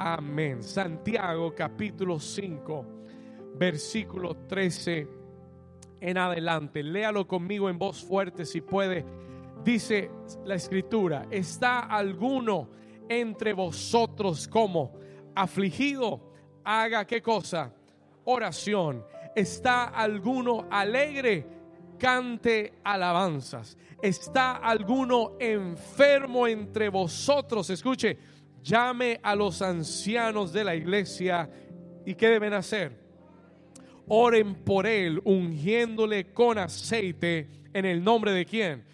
amén. Santiago capítulo 5, versículo 13 en adelante. Léalo conmigo en voz fuerte si puede. Dice la escritura, ¿está alguno entre vosotros como afligido? Haga qué cosa? Oración. ¿Está alguno alegre? Cante alabanzas. ¿Está alguno enfermo entre vosotros? Escuche, llame a los ancianos de la iglesia y ¿qué deben hacer? Oren por él, ungiéndole con aceite en el nombre de quién?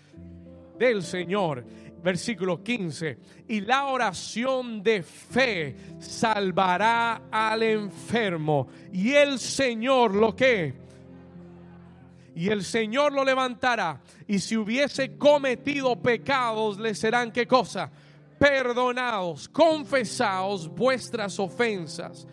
Del Señor. Versículo 15. Y la oración de fe salvará al enfermo. Y el Señor lo que y el Señor lo levantará. Y si hubiese cometido pecados, le serán qué cosa? Perdonados, confesaos vuestras ofensas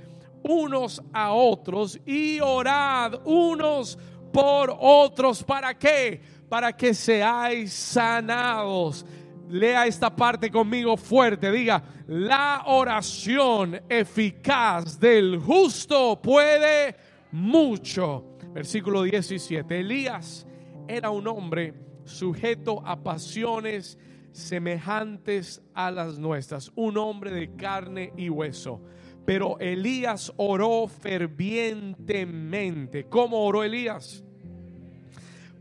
unos a otros y orad unos por otros. ¿Para qué? Para que seáis sanados. Lea esta parte conmigo fuerte. Diga, la oración eficaz del justo puede mucho. Versículo 17. Elías era un hombre sujeto a pasiones semejantes a las nuestras, un hombre de carne y hueso. Pero Elías oró fervientemente. ¿Cómo oró Elías?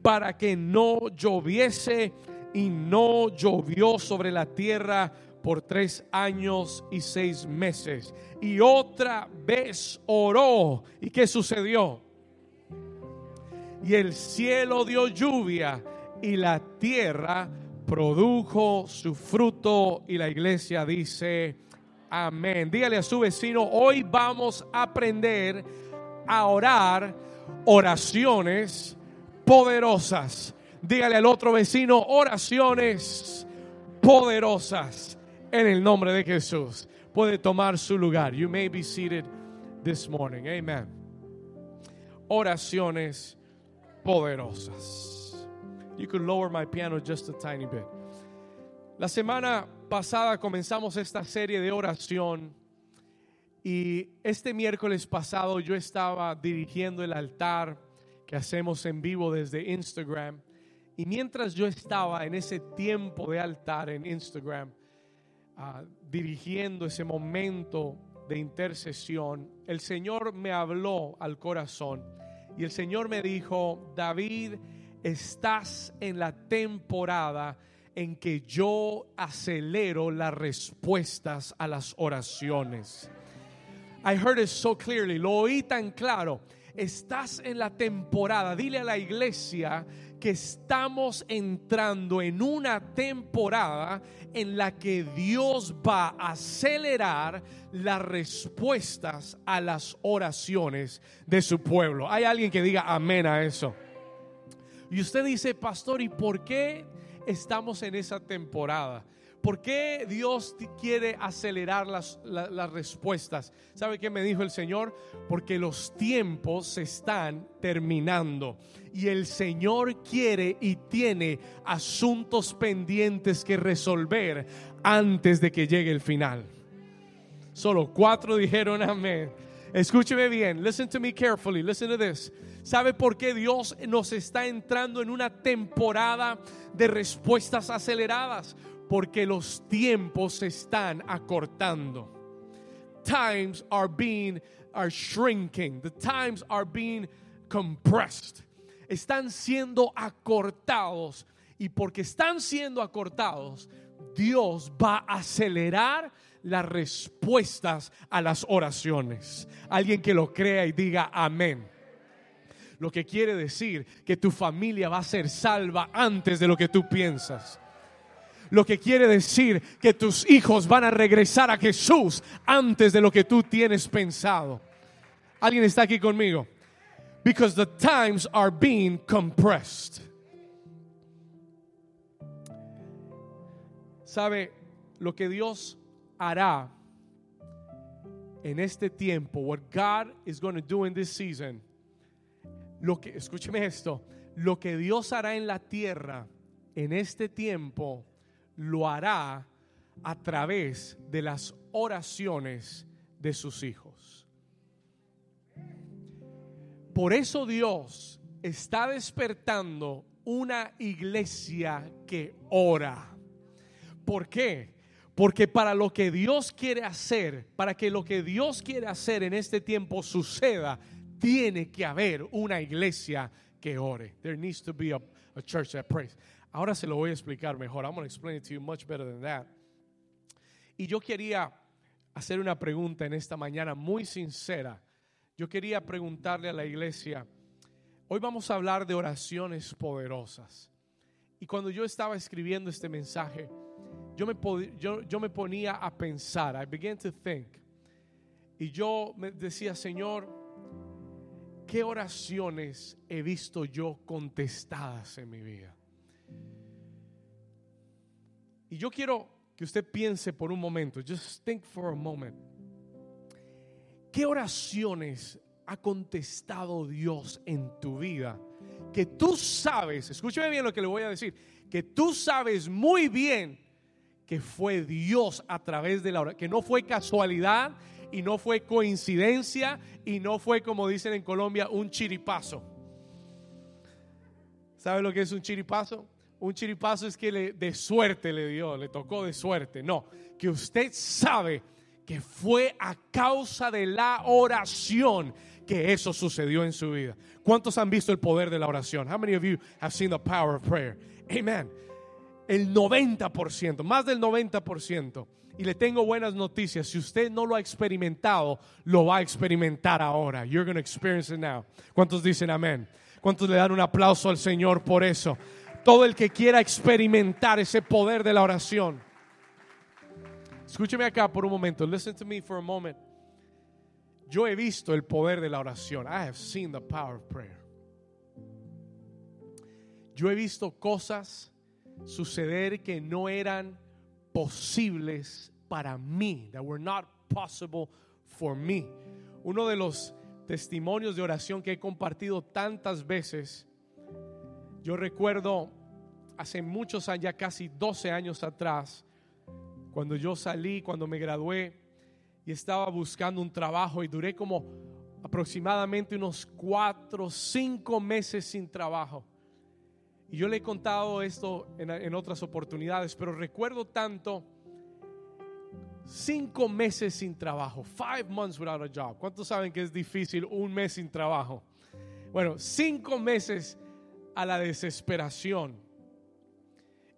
Para que no lloviese y no llovió sobre la tierra por tres años y seis meses. Y otra vez oró. ¿Y qué sucedió? y el cielo dio lluvia y la tierra produjo su fruto y la iglesia dice amén. Dígale a su vecino, hoy vamos a aprender a orar oraciones poderosas. Dígale al otro vecino, oraciones poderosas en el nombre de Jesús. Puede tomar su lugar. You may be seated this morning. Amen. Oraciones poderosas. You could lower my piano just a tiny bit. La semana pasada comenzamos esta serie de oración y este miércoles pasado yo estaba dirigiendo el altar que hacemos en vivo desde Instagram y mientras yo estaba en ese tiempo de altar en Instagram ah, dirigiendo ese momento de intercesión, el Señor me habló al corazón y el Señor me dijo, David, estás en la temporada en que yo acelero las respuestas a las oraciones. I heard it so clearly, lo oí tan claro. Estás en la temporada, dile a la iglesia que estamos entrando en una temporada en la que Dios va a acelerar las respuestas a las oraciones de su pueblo. Hay alguien que diga amén a eso. Y usted dice, pastor, ¿y por qué estamos en esa temporada? ¿Por qué Dios quiere acelerar las, las, respuestas? ¿Sabe qué me dijo el Señor? Porque los tiempos se están terminando y el Señor quiere y tiene asuntos pendientes que resolver antes de que llegue el final. Solo cuatro dijeron amén. Escúcheme bien, listen to me carefully, listen to this. ¿Sabe por qué Dios nos está entrando en una temporada de respuestas aceleradas? porque los tiempos se están acortando. Times are being are shrinking. The times are being compressed. Están siendo acortados y porque están siendo acortados, Dios va a acelerar las respuestas a las oraciones. Alguien que lo crea y diga amén. Lo que quiere decir que tu familia va a ser salva antes de lo que tú piensas lo que quiere decir que tus hijos van a regresar a Jesús antes de lo que tú tienes pensado. ¿Alguien está aquí conmigo? Because the times are being compressed. ¿Sabe lo que Dios hará en este tiempo? What God is going to do in this season. Lo que escúcheme esto, lo que Dios hará en la tierra en este tiempo lo hará a través de las oraciones de sus hijos. Por eso Dios está despertando una iglesia que ora. ¿Por qué? Porque para lo que Dios quiere hacer, para que lo que Dios quiere hacer en este tiempo suceda, tiene que haber una iglesia que ore. There needs to be a, church that prays. Ahora se lo voy a explicar mejor. I'm going to explain it to you much better than that. Y yo quería hacer una pregunta en esta mañana muy sincera. Yo quería preguntarle a la iglesia, hoy vamos a hablar de oraciones poderosas. Y cuando yo estaba escribiendo este mensaje, yo me, yo, yo me ponía a pensar, I began to think. Y yo me decía, Señor, ¿qué oraciones he visto yo contestadas en mi vida? Y yo quiero que usted piense por un momento, just think for a moment. ¿Qué oraciones ha contestado Dios en tu vida? Que tú sabes, escúcheme bien lo que le voy a decir, que tú sabes muy bien que fue Dios a través de la oración, que no fue casualidad y no fue coincidencia y no fue como dicen en Colombia un chiripazo. ¿Sabe lo que es un chiripazo? Un chiripazo es que de suerte le dio, le tocó de suerte. No, que usted sabe que fue a causa de la oración que eso sucedió en su vida. ¿Cuántos han visto el poder de la oración? How many of you have seen the power of prayer? Amen el 90%, más del 90%. Y le tengo buenas noticias. Si usted no lo ha experimentado, lo va a experimentar ahora. You're going to experience it now. ¿Cuántos dicen amén? ¿Cuántos le dan un aplauso al Señor por eso? Todo el que quiera experimentar ese poder de la oración. Escúcheme acá por un momento. Listen to me for a moment. Yo he visto el poder de la oración. I have seen the power of prayer. Yo he visto cosas suceder que no eran posibles para mí, that were not possible for me. Uno de los testimonios de oración que he compartido tantas veces, yo recuerdo hace muchos años, ya casi 12 años atrás, cuando yo salí, cuando me gradué y estaba buscando un trabajo y duré como aproximadamente unos cuatro, cinco meses sin trabajo. Y yo le he contado esto en, otras oportunidades, pero recuerdo tanto cinco meses sin trabajo, five months without a job. ¿Cuántos saben que es difícil un mes sin trabajo? Bueno, cinco meses a la desesperación.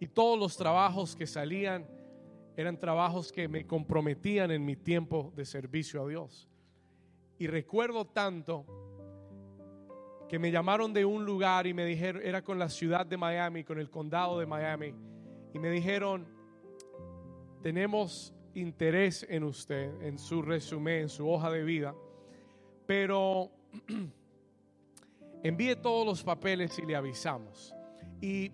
Y todos los trabajos que salían eran trabajos que me comprometían en mi tiempo de servicio a Dios. Y recuerdo tanto que me llamaron de un lugar y me dijeron, era con la ciudad de Miami, con el condado de Miami, y me dijeron, tenemos interés en usted, en su resumen, en su hoja de vida, pero envíe todos los papeles y le avisamos. Y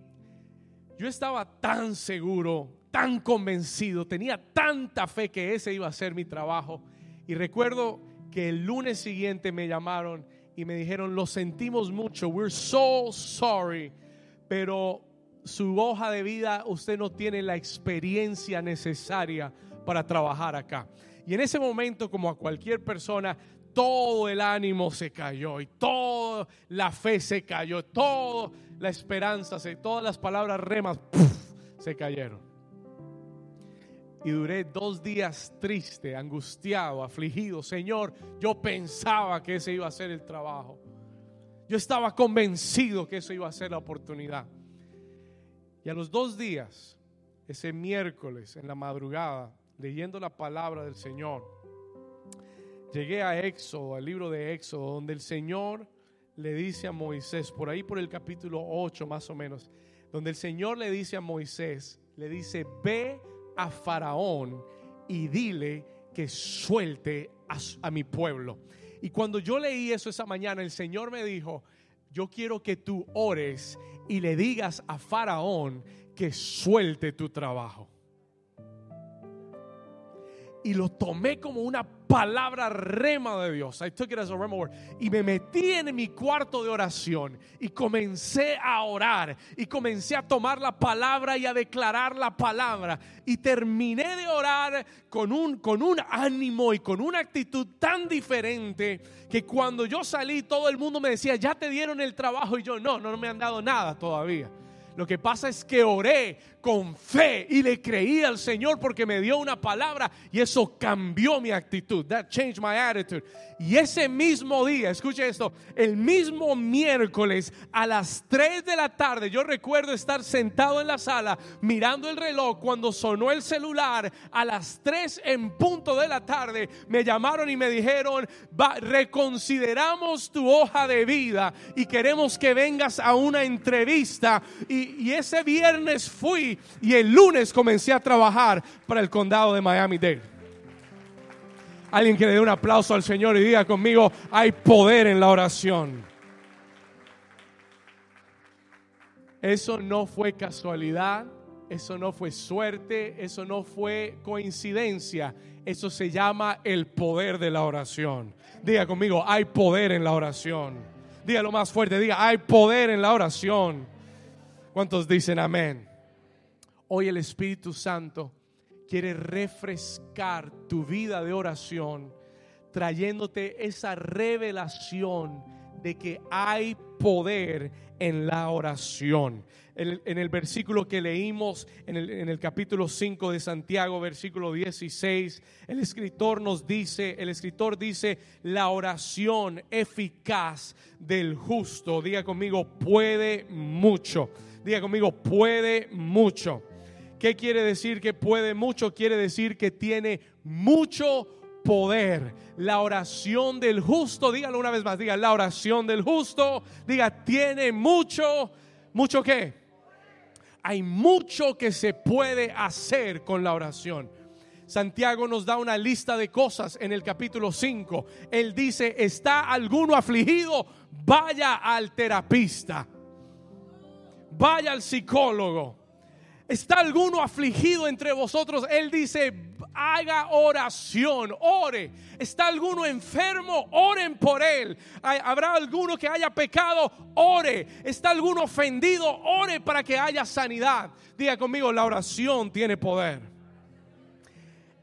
yo estaba tan seguro, tan convencido, tenía tanta fe que ese iba a ser mi trabajo. Y recuerdo que el lunes siguiente me llamaron y me dijeron, lo sentimos mucho, we're so sorry, pero su hoja de vida usted no tiene la experiencia necesaria para trabajar acá. Y en ese momento, como a cualquier persona, todo el ánimo se cayó y toda la fe se cayó, toda la esperanza, todas las palabras remas se cayeron. Y duré dos días triste, angustiado, afligido. Señor, yo pensaba que ese iba a ser el trabajo. Yo estaba convencido que eso iba a ser la oportunidad. Y a los dos días, ese miércoles en la madrugada, leyendo la palabra del Señor, llegué a Éxodo, al libro de Éxodo, donde el Señor le dice a Moisés, por ahí por el capítulo 8 más o menos, donde el Señor le dice a Moisés, le dice, ve a Faraón y dile que suelte a, mi pueblo. Y cuando yo leí eso esa mañana, el Señor me dijo, yo quiero que tú ores y le digas a Faraón que suelte tu trabajo. Y lo tomé como una palabra rema de Dios. I took it as a rema word. Y me metí en mi cuarto de oración y comencé a orar y comencé a tomar la palabra y a declarar la palabra. Y terminé de orar con un, con un ánimo y con una actitud tan diferente que cuando yo salí todo el mundo me decía, ya te dieron el trabajo y yo no, no me han dado nada todavía. Lo que pasa es que oré con fe y le creí al Señor porque me dio una palabra y eso cambió mi actitud. That changed my attitude. Y ese mismo día, escuche esto, el mismo miércoles a las 3 de la tarde, yo recuerdo estar sentado en la sala mirando el reloj cuando sonó el celular a las 3 en punto de la tarde, me llamaron y me dijeron, reconsideramos tu hoja de vida y queremos que vengas a una entrevista. Y, y ese viernes fui y el lunes comencé a trabajar para el condado de Miami-Dade. Alguien que le dé un aplauso al Señor y diga conmigo, hay poder en la oración. Eso no fue casualidad, eso no fue suerte, eso no fue coincidencia, eso se llama el poder de la oración. Diga conmigo, hay poder en la oración. Dígalo más fuerte, diga, hay poder en la oración. ¿Cuántos dicen amén? Hoy el Espíritu Santo quiere refrescar tu vida de oración, trayéndote esa revelación de que hay poder en la oración. En el, versículo que leímos en el, en el, capítulo 5 de Santiago, versículo 16, el escritor nos dice, el escritor dice, la oración eficaz del justo, diga conmigo, puede mucho. Diga conmigo, puede mucho. ¿Qué quiere decir que puede mucho? Quiere decir que tiene mucho poder. La oración del justo, dígalo una vez más, diga, la oración del justo, diga, tiene mucho, mucho qué. Hay mucho que se puede hacer con la oración. Santiago nos da una lista de cosas en el capítulo 5. Él dice, ¿está alguno afligido? Vaya al terapista. Vaya al psicólogo ¿Está alguno afligido entre vosotros? Él dice, haga oración, ore. ¿Está alguno enfermo? Oren por él. ¿Habrá alguno que haya pecado? Ore. ¿Está alguno ofendido? Ore para que haya sanidad. Diga conmigo, la oración tiene poder.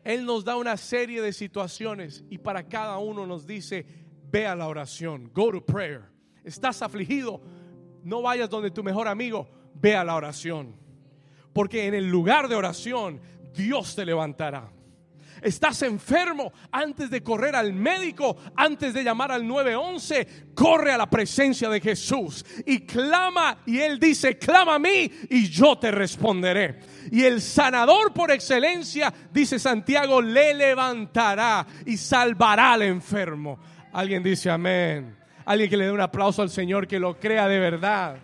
Él nos da una serie de situaciones y para cada uno nos dice, ve a la oración, go to prayer. ¿Estás afligido? No vayas donde tu mejor amigo, ve a la oración. Porque en el lugar de oración Dios te levantará. Estás enfermo antes de correr al médico, antes de llamar al 911, corre a la presencia de Jesús y clama. Y Él dice, clama a mí y yo te responderé. Y el sanador por excelencia, dice Santiago, le levantará y salvará al enfermo. Alguien dice amén. Alguien que le dé un aplauso al Señor que lo crea de verdad.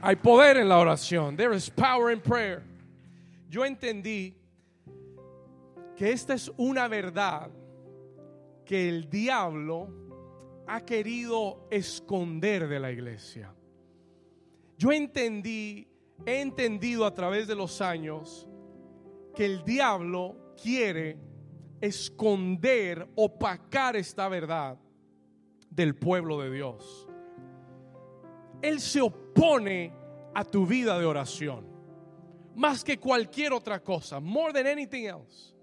Hay poder en la oración. There is power in prayer. Yo entendí que esta es una verdad que el diablo ha querido esconder de la iglesia. Yo entendí, he entendido a través de los años que el diablo quiere esconder, opacar esta verdad del pueblo de Dios. Él se opone a tu vida de oración. Más que cualquier otra cosa. More than anything else.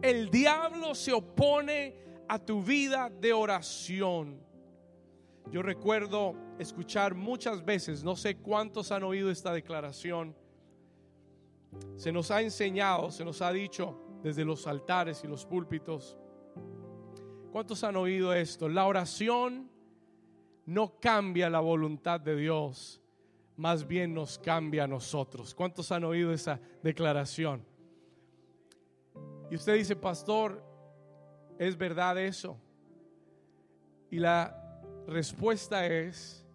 El diablo se opone a tu vida de oración. Yo recuerdo escuchar muchas veces, no sé cuántos han oído esta declaración. Se nos ha enseñado, se nos ha dicho desde los altares y los púlpitos. ¿Cuántos han oído esto? La oración no cambia la voluntad de Dios, más bien nos cambia a nosotros. ¿Cuántos han oído esa declaración? Y usted dice, pastor, ¿es verdad eso? Y la respuesta es,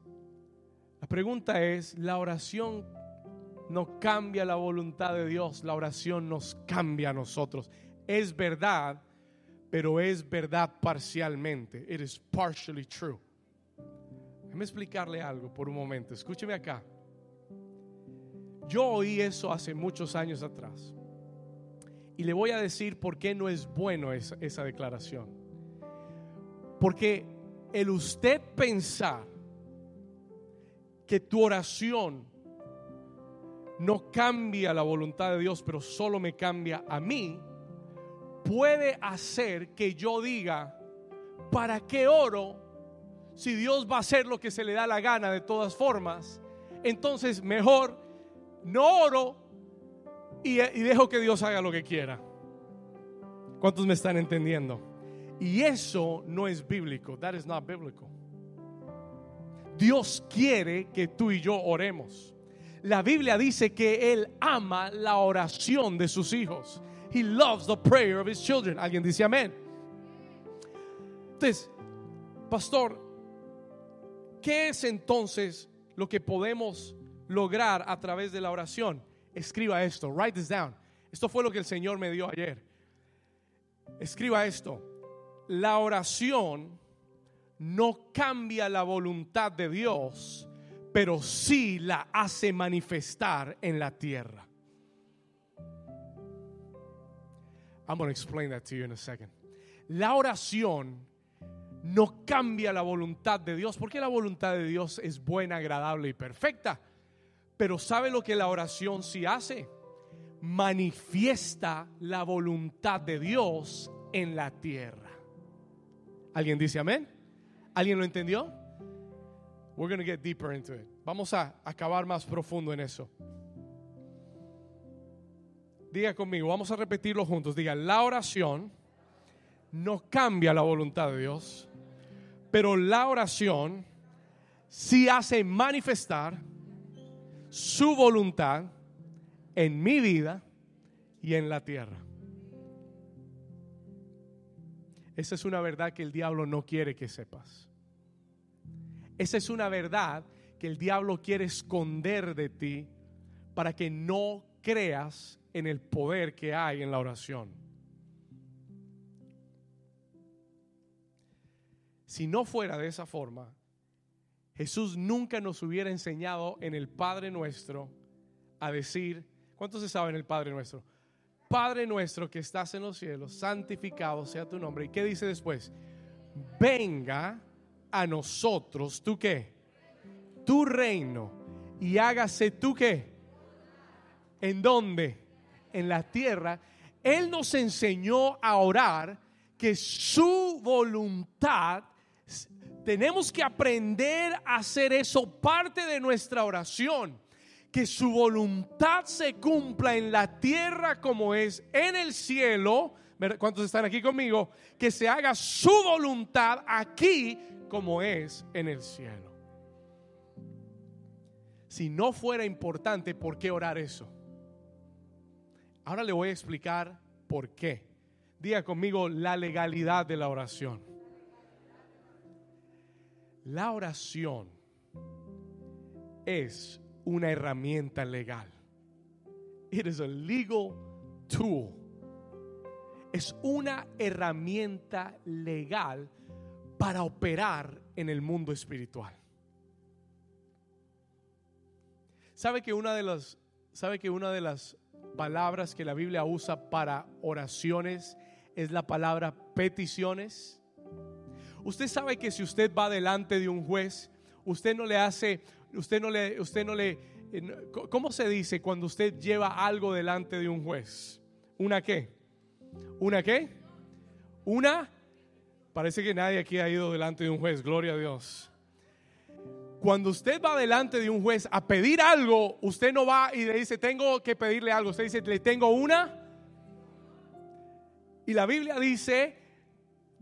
la pregunta es, la oración no cambia la voluntad de Dios, la oración nos cambia a nosotros. Es verdad, pero es verdad parcialmente. It is partially true. Déjeme explicarle algo por un momento. Escúcheme acá. Yo oí eso hace muchos años atrás. Y le voy a decir por qué no es bueno esa, esa declaración. Porque el usted pensar que tu oración no cambia la voluntad de Dios, pero solo me cambia a mí, puede hacer que yo diga, ¿para qué oro si Dios va a hacer lo que se le da la gana de todas formas? Entonces mejor no oro y, dejo que Dios haga lo que quiera. ¿Cuántos me están entendiendo? Y eso no es bíblico. That is not biblical. Dios quiere que tú y yo oremos. La Biblia dice que Él ama la oración de sus hijos. He loves the prayer of his children. Alguien dice amén. Entonces, pastor, ¿qué es entonces lo que podemos lograr a través de la oración? Escriba esto, write this down. Esto fue lo que el Señor me dio ayer. Escriba esto. La oración no cambia la voluntad de Dios, pero sí la hace manifestar en la tierra. I'm going to explain that to you in a second. La oración no cambia la voluntad de Dios, porque la voluntad de Dios es buena, agradable y perfecta. Pero ¿sabe lo que la oración sí hace? Manifiesta la voluntad de Dios en la tierra. ¿Alguien dice amén? ¿Alguien lo entendió? We're going to get deeper into it. Vamos a acabar más profundo en eso. Diga conmigo, vamos a repetirlo juntos. Diga, la oración no cambia la voluntad de Dios, pero la oración sí hace manifestar su voluntad en mi vida y en la tierra. Esa es una verdad que el diablo no quiere que sepas. Esa es una verdad que el diablo quiere esconder de ti para que no creas en el poder que hay en la oración. Si no fuera de esa forma, Jesús nunca nos hubiera enseñado en el Padre nuestro a decir, ¿cuántos se saben el Padre nuestro? Padre nuestro que estás en los cielos, santificado sea tu nombre. ¿Y qué dice después? Venga a nosotros, ¿tú qué? Tu reino. Y hágase tú qué? ¿En dónde? En la tierra. Él nos enseñó a orar que su voluntad, tenemos que aprender a hacer eso parte de nuestra oración que su voluntad se cumpla en la tierra como es en el cielo. ¿Cuántos están aquí conmigo? Que se haga su voluntad aquí como es en el cielo. Si no fuera importante, ¿por qué orar eso? Ahora le voy a explicar por qué. Diga conmigo la legalidad de la oración. La oración es una herramienta legal. It is a legal tool. Es una herramienta legal para operar en el mundo espiritual. ¿Sabe que una de las sabe que una de las palabras que la Biblia usa para oraciones es la palabra peticiones? Usted sabe que si usted va delante de un juez, usted no le hace usted no le, usted no le, eh, ¿cómo se dice cuando usted lleva algo delante de un juez? ¿Una qué? ¿Una qué? Una, parece que nadie aquí ha ido delante de un juez, gloria a Dios. Cuando usted va delante de un juez a pedir algo, usted no va y le dice, tengo que pedirle algo, usted dice, le tengo una. Y la Biblia dice,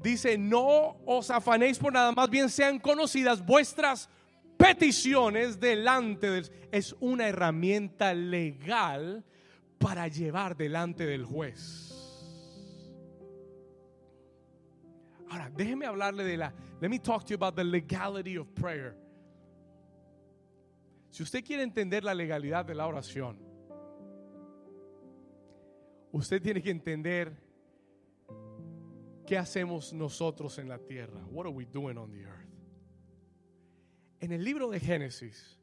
dice, no os afanéis por nada, más bien sean conocidas vuestras peticiones delante de es una herramienta legal para llevar delante del juez. Ahora, déjeme hablarle de la Let me talk to you about the legality of prayer. Si usted quiere entender la legalidad de la oración, usted tiene que entender qué hacemos nosotros en la tierra. What are we doing on the earth? En el libro de Génesis,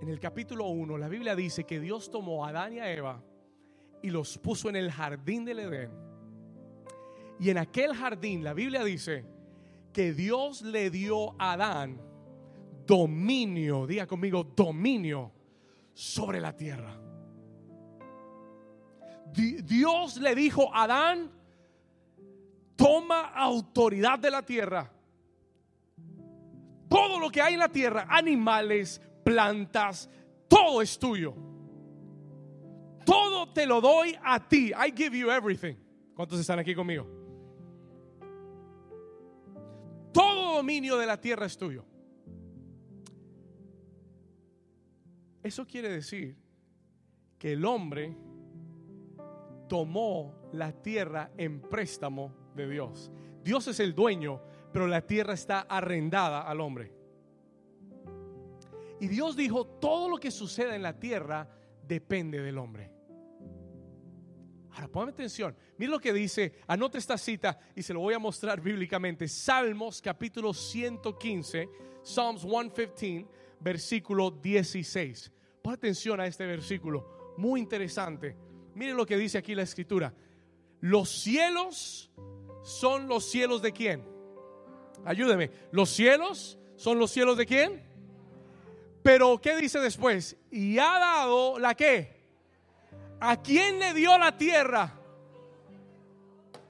en el capítulo 1, la Biblia dice que Dios tomó a Adán y a Eva y los puso en el jardín del Edén. Y en aquel jardín, la Biblia dice que Dios le dio a Adán dominio, diga conmigo, dominio sobre la tierra. Dios le dijo a Adán, toma autoridad de la tierra. Todo lo que hay en la tierra, animales, plantas, todo es tuyo. Todo te lo doy a ti. I give you everything. ¿Cuántos están aquí conmigo? Todo dominio de la tierra es tuyo. Eso quiere decir que el hombre tomó la tierra en préstamo Dios. Dios es el dueño, pero la tierra está arrendada al hombre. Y Dios dijo, todo lo que suceda en la tierra depende del hombre. Ahora, ponme atención. Mira lo que dice, anota esta cita y se lo voy a mostrar bíblicamente. Salmos capítulo 115, Psalms 115, versículo 16. Pon atención a este versículo, muy interesante. Mire lo que dice aquí la escritura. Los cielos son los cielos de quién? Ayúdeme. Los cielos son los cielos de quién? Pero ¿qué dice después? Y ha dado la qué? ¿A quién le dio la tierra?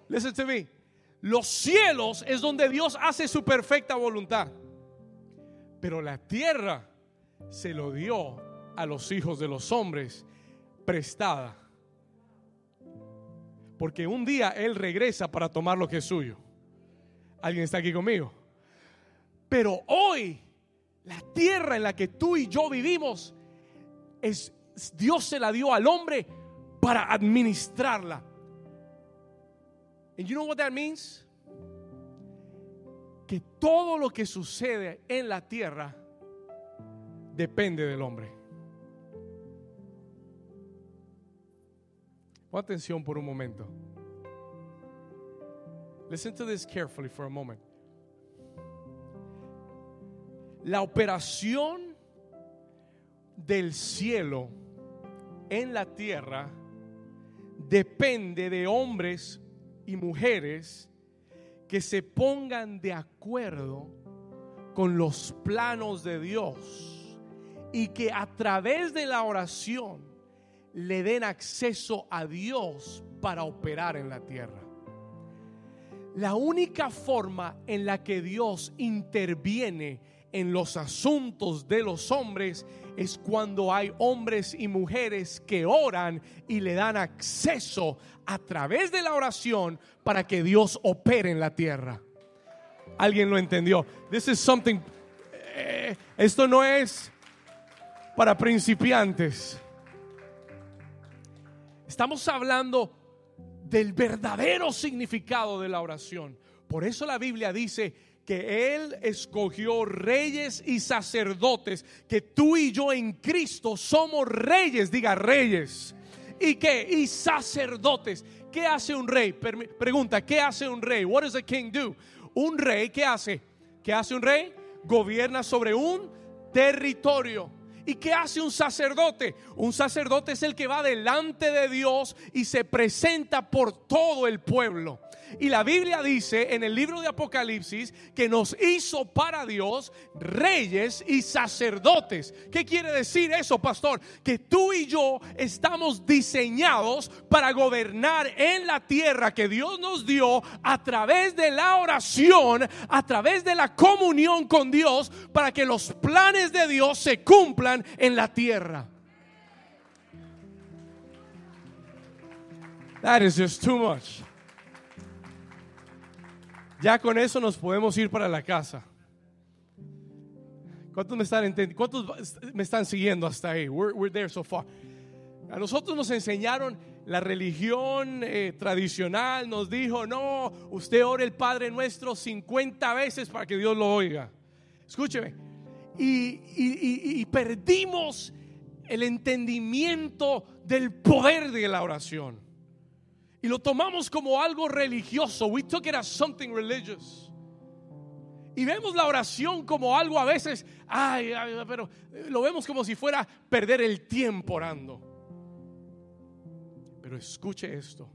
Listen to me. Los cielos es donde Dios hace su perfecta voluntad. Pero la tierra se lo dio a los hijos de los hombres prestada. Porque un día Él regresa para tomar lo que es suyo. ¿Alguien está aquí conmigo? Pero hoy la tierra en la que tú y yo vivimos, es, Dios se la dio al hombre para administrarla. And you know what that means? Que todo lo que sucede en la tierra depende del hombre. Pon atención por un momento. Listen to this carefully for a moment la operación del cielo en la tierra depende de hombres y mujeres que se pongan de acuerdo con los planos de Dios y que a través de la oración le den acceso a Dios para operar en la tierra. La única forma en la que Dios interviene en los asuntos de los hombres es cuando hay hombres y mujeres que oran y le dan acceso a través de la oración para que Dios opere en la tierra. ¿Alguien lo entendió? This is something eh, esto no es para principiantes. Estamos hablando del verdadero significado de la oración. Por eso la Biblia dice que Él escogió reyes y sacerdotes, que tú y yo en Cristo somos reyes, diga reyes. ¿Y qué? Y sacerdotes. ¿Qué hace un rey? Pregunta, ¿qué hace un rey? What does a king do? Un rey, ¿qué hace? ¿Qué hace un rey? Gobierna sobre un territorio. ¿Y qué hace un sacerdote? Un sacerdote es el que va delante de Dios y se presenta por todo el pueblo. Y la Biblia dice en el libro de Apocalipsis que nos hizo para Dios reyes y sacerdotes. ¿Qué quiere decir eso, pastor? Que tú y yo estamos diseñados para gobernar en la tierra que Dios nos dio a través de la oración, a través de la comunión con Dios, para que los planes de Dios se cumplan en la tierra. That is just too much. Ya con eso nos podemos ir para la casa. ¿Cuántos me están siguiendo hasta ahí? We're, there so far. A nosotros nos enseñaron la religión eh, tradicional, nos dijo, no, usted ore el Padre Nuestro 50 veces para que Dios lo oiga. Escúcheme. y perdimos el entendimiento del poder de la oración y lo tomamos como algo religioso. We took it as something religious. Y vemos la oración como algo a veces, ay, pero lo vemos como si fuera perder el tiempo orando. Pero escuche esto.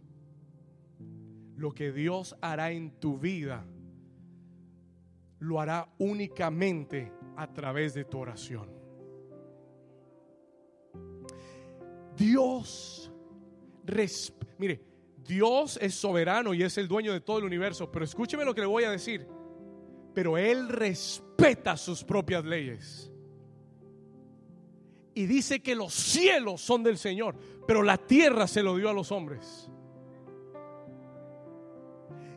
Lo que Dios hará en tu vida, lo hará únicamente a través de tu oración. Dios, mire, Dios es soberano y es el dueño de todo el universo, pero escúcheme lo que le voy a decir. Pero Él respeta sus propias leyes. Y dice que los cielos son del Señor, pero la tierra se lo dio a los hombres.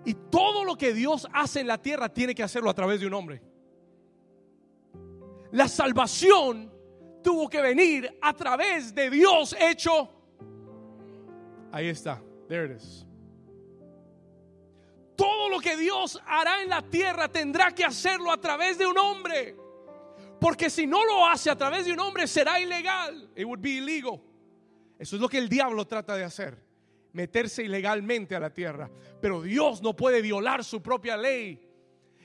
Y todo lo que Dios hace en la tierra tiene que hacerlo a través de un hombre. La salvación tuvo que venir a través de Dios hecho. Ahí está. There it is. Todo lo que Dios hará en la tierra tendrá que hacerlo a través de un hombre. Porque si no lo hace a través de un hombre será ilegal. It would be illegal. Eso es lo que el diablo trata de hacer. Meterse ilegalmente a la tierra. Pero Dios no puede violar su propia ley.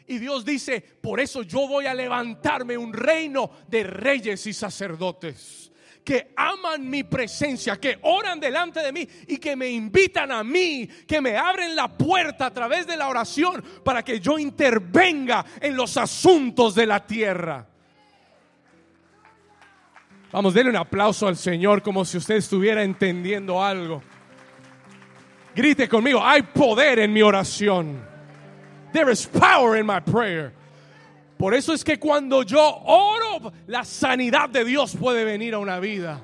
Y Dios dice, por eso yo voy a levantarme un reino de reyes y sacerdotes que aman mi presencia, que oran delante de mí y que me invitan a mí, que me abren la puerta a través de la oración para que yo intervenga en los asuntos de la tierra. Vamos, denle un aplauso al Señor como si usted estuviera entendiendo algo. Grite conmigo, hay poder en mi oración. There is power in my prayer. Por eso es que cuando yo oro, la sanidad de Dios puede venir a una vida.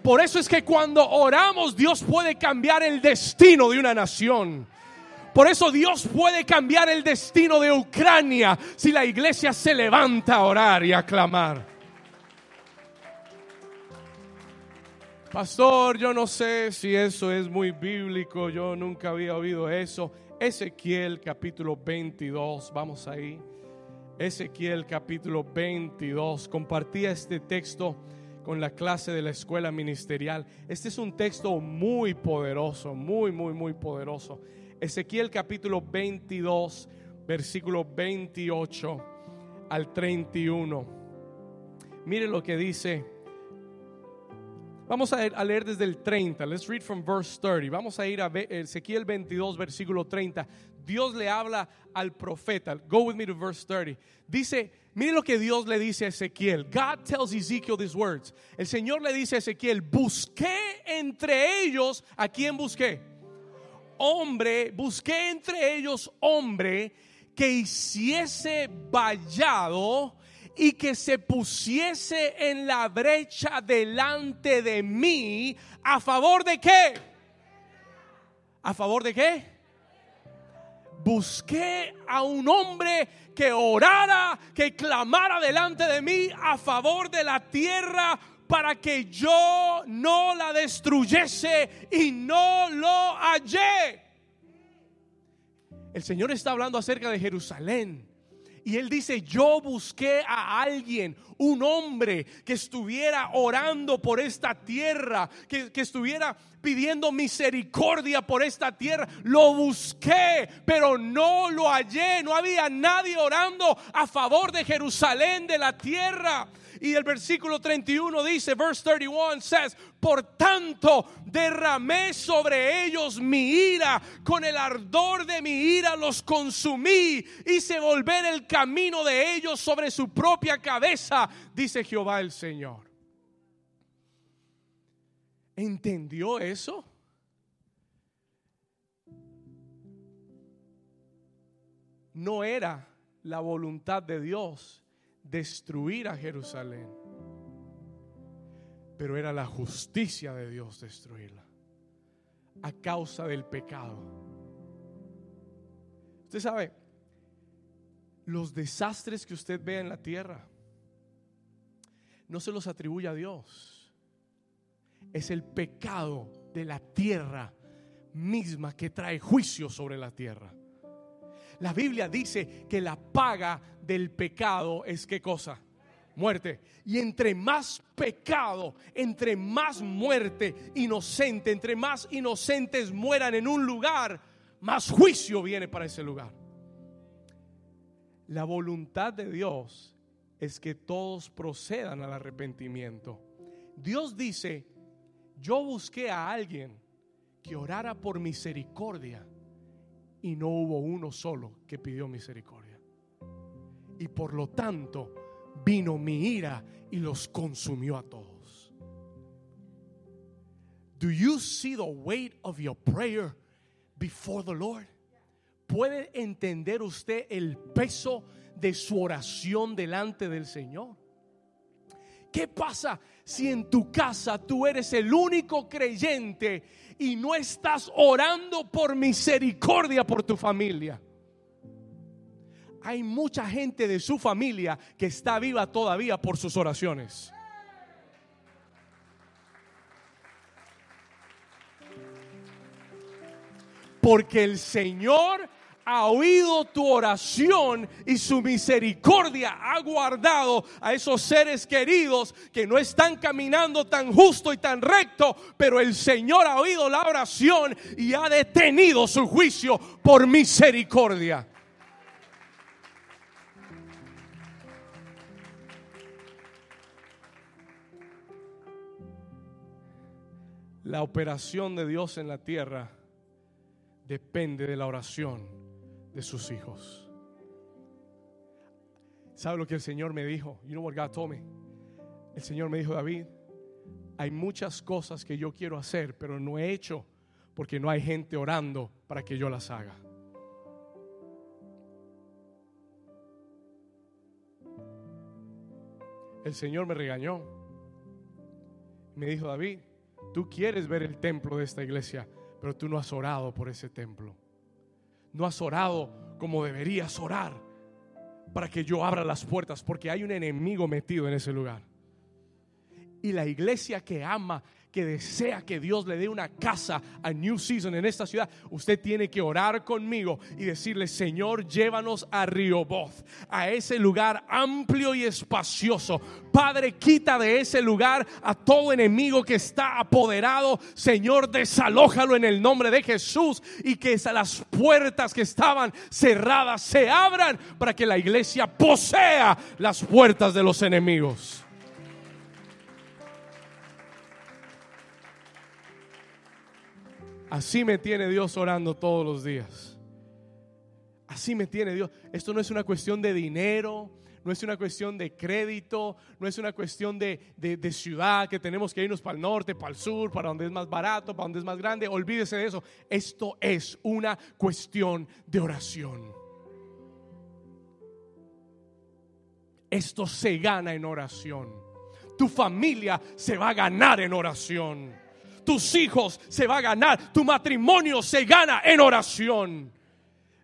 Por eso es que cuando oramos, Dios puede cambiar el destino de una nación. Por eso Dios puede cambiar el destino de Ucrania si la iglesia se levanta a orar y a clamar. Pastor, yo no sé si eso es muy bíblico, yo nunca había oído eso. Ezequiel capítulo 22, vamos ahí. Ezequiel capítulo 22. Compartía este texto con la clase de la escuela ministerial. Este es un texto muy poderoso, muy, muy, muy poderoso. Ezequiel capítulo 22, versículo 28 al 31. Mire lo que dice. Vamos a leer desde el 30. Let's read from verse 30. Vamos a ir a Ezequiel 22, versículo 30. Dios le habla al profeta. Go with me to verse 30. Dice, mire lo que Dios le dice a Ezequiel. God tells Ezekiel these words. El Señor le dice a Ezequiel, busqué entre ellos, ¿a quién busqué? Hombre, busqué entre ellos hombre que hiciese vallado y que se pusiese en la brecha delante de mí a favor de qué? ¿A favor de qué? Busqué a un hombre que orara, que clamara delante de mí a favor de la tierra para que yo no la destruyese y no lo hallé. El Señor está hablando acerca de Jerusalén. Y él dice, yo busqué a alguien, un hombre que estuviera orando por esta tierra, que, que, estuviera pidiendo misericordia por esta tierra. Lo busqué, pero no lo hallé. No había nadie orando a favor de Jerusalén, de la tierra. Y el versículo 31 dice, verse 31 says, por tanto derramé sobre ellos mi ira, con el ardor de mi ira los consumí, hice volver el camino de ellos sobre su propia cabeza, dice Jehová el Señor. ¿Entendió eso? No era la voluntad de Dios destruir a Jerusalén, pero era la justicia de Dios destruirla a causa del pecado. Usted sabe, los desastres que usted ve en la tierra no se los atribuye a Dios. Es el pecado de la tierra misma que trae juicio sobre la tierra. La Biblia dice que la paga del pecado es qué cosa? Muerte. Y entre más pecado, entre más muerte inocente, entre más inocentes mueran en un lugar, más juicio viene para ese lugar. La voluntad de Dios es que todos procedan al arrepentimiento. Dios dice, yo busqué a alguien que orara por misericordia y no hubo uno solo que pidió misericordia. Y por lo tanto vino mi ira y los consumió a todos. Do you see the weight of your prayer before the Lord? ¿Puede entender usted el peso de su oración delante del Señor? ¿Qué pasa si en tu casa tú eres el único creyente y no estás orando por misericordia por tu familia? Hay mucha gente de su familia que está viva todavía por sus oraciones. Porque el Señor ha oído tu oración y su misericordia ha guardado a esos seres queridos que no están caminando tan justo y tan recto, pero el Señor ha oído la oración y ha detenido su juicio por misericordia. La operación de Dios en la tierra depende de la oración de sus hijos. ¿Sabe lo que el Señor me dijo? You know what God told me? El Señor me dijo, David, hay muchas cosas que yo quiero hacer, pero no he hecho porque no hay gente orando para que yo las haga. El Señor me regañó. Me dijo, David, tú quieres ver el templo de esta iglesia, pero tú no has orado por ese templo no has orado como deberías orar para que yo abra las puertas, porque hay un enemigo metido en ese lugar. Y la iglesia que ama que desea que Dios le dé una casa a New Season en esta ciudad, usted tiene que orar conmigo y decirle, Señor, llévanos a Voz a ese lugar amplio y espacioso. Padre, quita de ese lugar a todo enemigo que está apoderado. Señor, desalójalo en el nombre de Jesús y que las puertas que estaban cerradas se abran para que la iglesia posea las puertas de los enemigos. Así me tiene Dios orando todos los días. Así me tiene Dios. Esto no es una cuestión de dinero, no es una cuestión de crédito, no es una cuestión de, ciudad que tenemos que irnos para el norte, para el sur, para donde es más barato, para donde es más grande. Olvídese de eso. Esto es una cuestión de oración. Esto se gana en oración. Tu familia se va a ganar en oración tus hijos se va a ganar, tu matrimonio se gana en oración.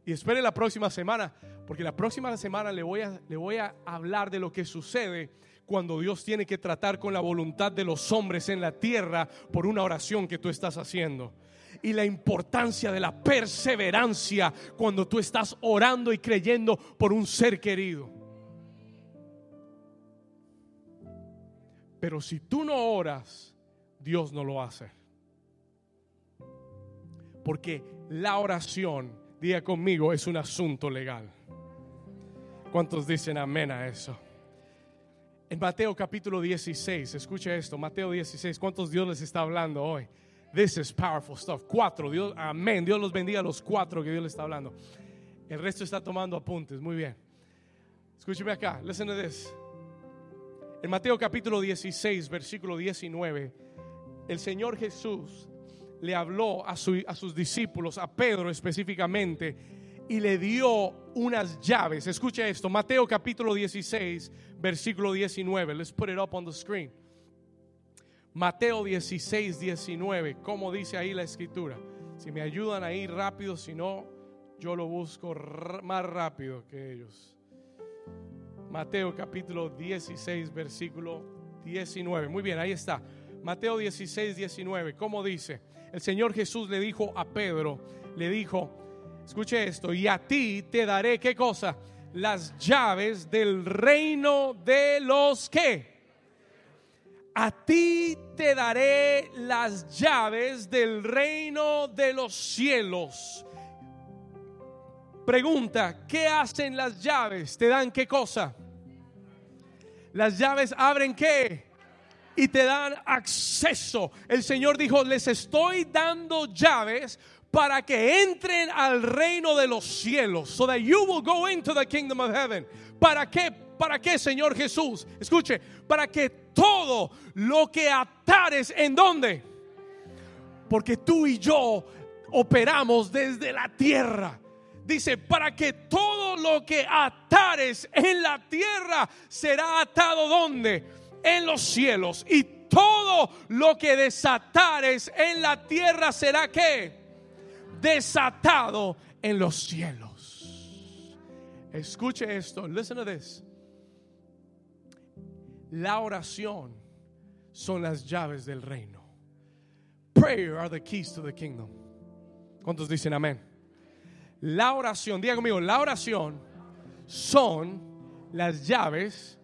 Y espere la próxima semana, porque la próxima semana le voy a, le voy a hablar de lo que sucede cuando Dios tiene que tratar con la voluntad de los hombres en la tierra por una oración que tú estás haciendo. Y la importancia de la perseverancia cuando tú estás orando y creyendo por un ser querido. Pero si tú no oras, Dios no lo hace. Porque la oración, diga conmigo, es un asunto legal. ¿Cuántos dicen amén a eso? En Mateo capítulo 16, escuche esto, Mateo 16, ¿cuántos Dios les está hablando hoy? This is powerful stuff. Cuatro, Dios, amén. Dios los bendiga a los cuatro que Dios les está hablando. El resto está tomando apuntes, muy bien. Escúcheme acá, listen to this. En Mateo capítulo 16, versículo 19 el Señor Jesús le habló a, sus discípulos, a Pedro específicamente, y le dio unas llaves. Escucha esto, Mateo capítulo 16, versículo 19. Let's put it up on the screen. Mateo 16, 19. ¿Cómo dice ahí la escritura? Si me ayudan ahí rápido, si no, yo lo busco más rápido que ellos. Mateo capítulo 16, versículo 19. Muy bien, ahí está. Mateo 16, 19, ¿cómo dice? El Señor Jesús le dijo a Pedro, le dijo, escuche esto, y a ti te daré, ¿qué cosa? Las llaves del reino de los que. A ti te daré las llaves del reino de los cielos. Pregunta, ¿qué hacen las llaves? ¿Te dan qué cosa? Las llaves abren qué? Y te dan acceso. El Señor dijo, les estoy dando llaves para que entren al reino de los cielos, so that you will go into the kingdom of heaven. ¿Para qué? ¿Para qué, Señor Jesús? Escuche, para que todo lo que atares en dónde? Porque tú y yo operamos desde la tierra. Dice, para que todo lo que atares en la tierra será atado donde? En los cielos. Y todo lo que desatares en la tierra será que desatado en los cielos. Escuche esto, listen to this. La oración son las llaves del reino. Prayer are the keys to the kingdom. ¿Cuántos dicen amén? La oración, diga conmigo, la oración son las llaves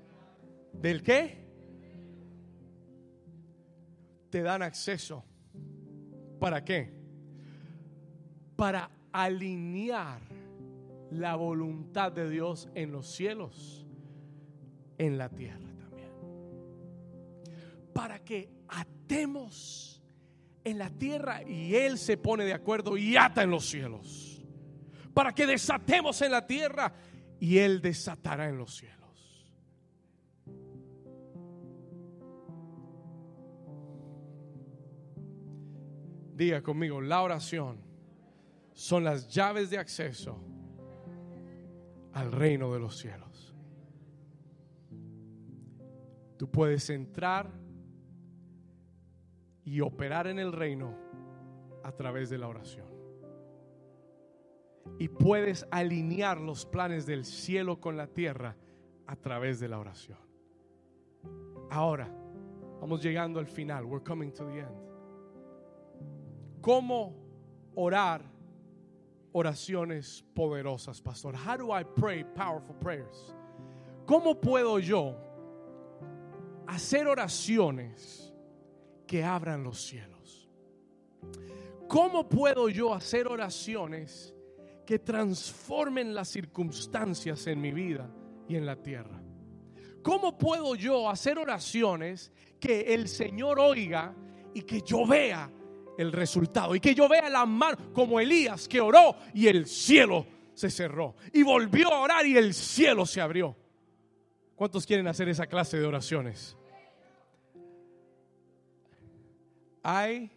del qué? Te dan acceso. ¿Para qué? Para alinear la voluntad de Dios en los cielos, en la tierra también. Para que atemos en la tierra y Él se pone de acuerdo y ata en los cielos para que desatemos en la tierra y Él desatará en los cielos. Diga conmigo, la oración son las llaves de acceso al reino de los cielos. Tú puedes entrar y operar en el reino a través de la oración y puedes alinear los planes del cielo con la tierra a través de la oración. Ahora, vamos llegando al final. We're coming to the end. ¿Cómo orar oraciones poderosas, pastor? How do I pray powerful prayers? ¿Cómo puedo yo hacer oraciones que abran los cielos? ¿Cómo puedo yo hacer oraciones que transformen las circunstancias en mi vida y en la tierra. ¿Cómo puedo yo hacer oraciones que el Señor oiga y que yo vea el resultado y que yo vea la mano como Elías que oró y el cielo se cerró y volvió a orar y el cielo se abrió? ¿Cuántos quieren hacer esa clase de oraciones? Hay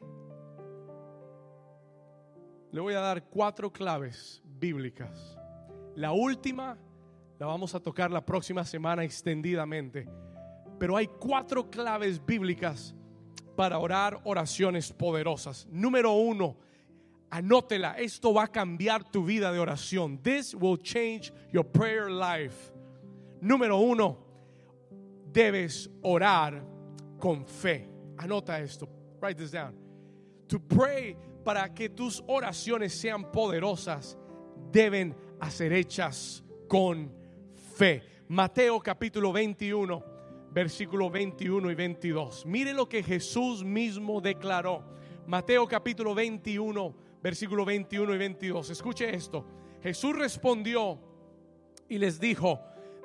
le voy a dar cuatro claves bíblicas. La última la vamos a tocar la próxima semana extendidamente. Pero hay cuatro claves bíblicas para orar oraciones poderosas. Número uno, anótela. Esto va a cambiar tu vida de oración. This will change your prayer life. Número uno, debes orar con fe. Anota esto. Write this down. To pray para que tus oraciones sean poderosas, deben ser hechas con fe. Mateo capítulo 21, versículo 21 y 22. Mire lo que Jesús mismo declaró. Mateo capítulo 21, versículo 21 y 22. Escuche esto. Jesús respondió y les dijo,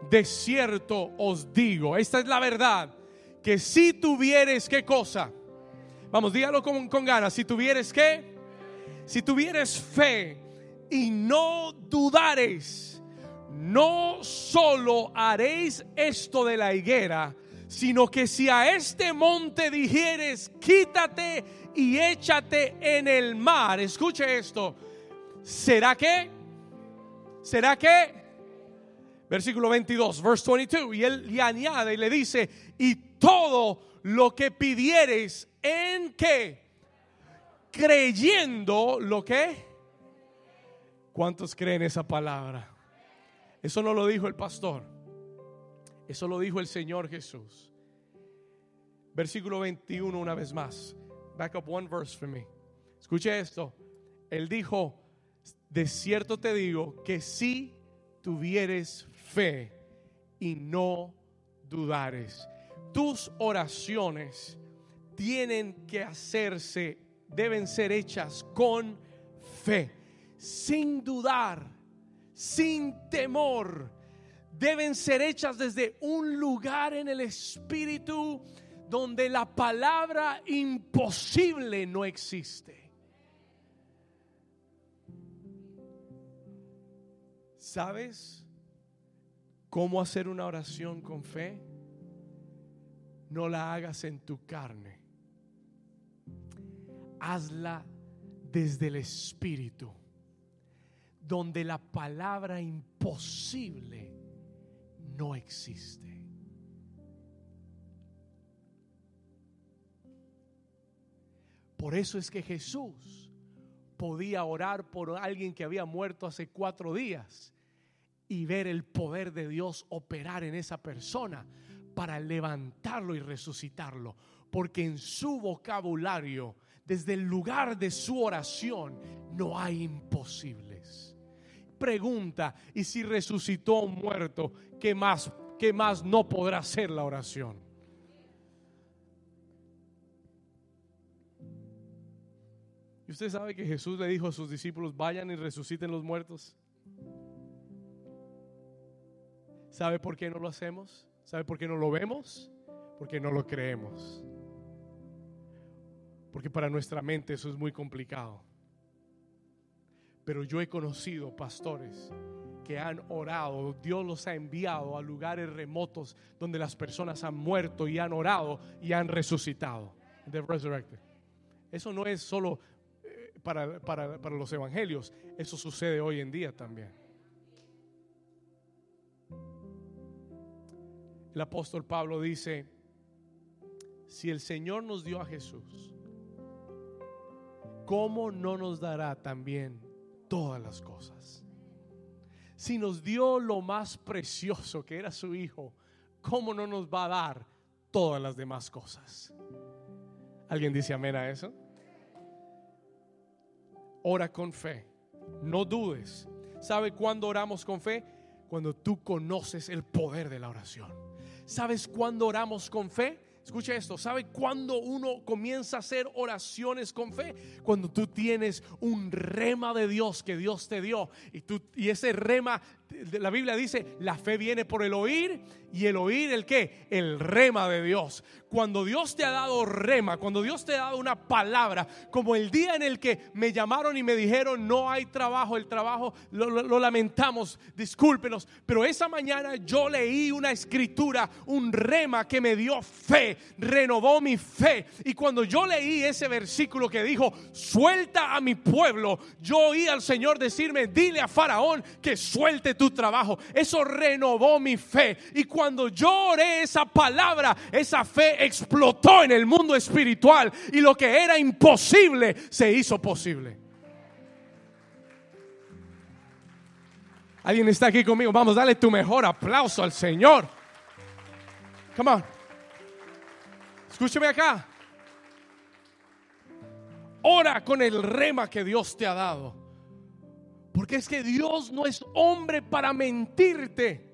de cierto os digo, esta es la verdad, que si tuvieres qué cosa, vamos, dígalo con, con ganas, si tuvieres qué, si tuvieres fe y no dudares, no solo haréis esto de la higuera, sino que si a este monte dijeres, quítate y échate en el mar, escuche esto, ¿será que? ¿Será que? Versículo 22, verse 22, y él le añade y le dice, y todo lo que pidieres en qué? creyendo lo que. ¿Cuántos creen esa palabra? Eso no lo dijo el pastor. Eso lo dijo el Señor Jesús. Versículo 21 una vez más. Back up one verse for me. Escuche esto. Él dijo, de cierto te digo que si tuvieres fe y no dudares, tus oraciones tienen que hacerse deben ser hechas con fe, sin dudar, sin temor. Deben ser hechas desde un lugar en el Espíritu donde la palabra imposible no existe. ¿Sabes cómo hacer una oración con fe? No la hagas en tu carne. Hazla desde el Espíritu, donde la palabra imposible no existe. Por eso es que Jesús podía orar por alguien que había muerto hace cuatro días y ver el poder de Dios operar en esa persona para levantarlo y resucitarlo. Porque en su vocabulario, desde el lugar de su oración, no hay imposibles. Pregunta, ¿y si resucitó un muerto, qué más, qué más no podrá hacer la oración? ¿Y usted sabe que Jesús le dijo a sus discípulos, vayan y resuciten los muertos? ¿Sabe por qué no lo hacemos? ¿Sabe por qué no lo vemos? Porque no lo creemos. Porque para nuestra mente eso es muy complicado. Pero yo he conocido pastores que han orado, Dios los ha enviado a lugares remotos donde las personas han muerto y han orado y han resucitado. Eso no es solo para, para, para los evangelios, eso sucede hoy en día también. El apóstol Pablo dice, si el Señor nos dio a Jesús, ¿cómo no nos dará también todas las cosas? Si nos dio lo más precioso que era su Hijo, ¿cómo no nos va a dar todas las demás cosas? ¿Alguien dice amén a eso? ora con fe. No dudes. ¿Sabe cuándo oramos con fe? Cuando tú conoces el poder de la oración. ¿Sabes cuándo oramos con fe? Escucha esto, ¿sabe cuándo uno comienza a hacer oraciones con fe? Cuando tú tienes un rema de Dios que Dios te dio y, tú, y ese rema la Biblia dice, la fe viene por el oír y el oír el qué? El rema de Dios. Cuando Dios te ha dado rema, cuando Dios te ha dado una palabra, como el día en el que me llamaron y me dijeron, no hay trabajo, el trabajo lo, lamentamos, discúlpenos, pero esa mañana yo leí una escritura, un rema que me dio fe, renovó mi fe. Y cuando yo leí ese versículo que dijo, suelta a mi pueblo, yo oí al Señor decirme, dile a Faraón que suelte tu trabajo. Eso renovó mi fe. Y cuando yo oré esa palabra, esa fe explotó en el mundo espiritual. Y lo que era imposible se hizo posible. ¿Alguien está aquí conmigo? Vamos, dale tu mejor aplauso al Señor. Come on. Escúcheme acá. Ora con el rema que Dios te ha dado. Porque es que Dios no es hombre para mentirte,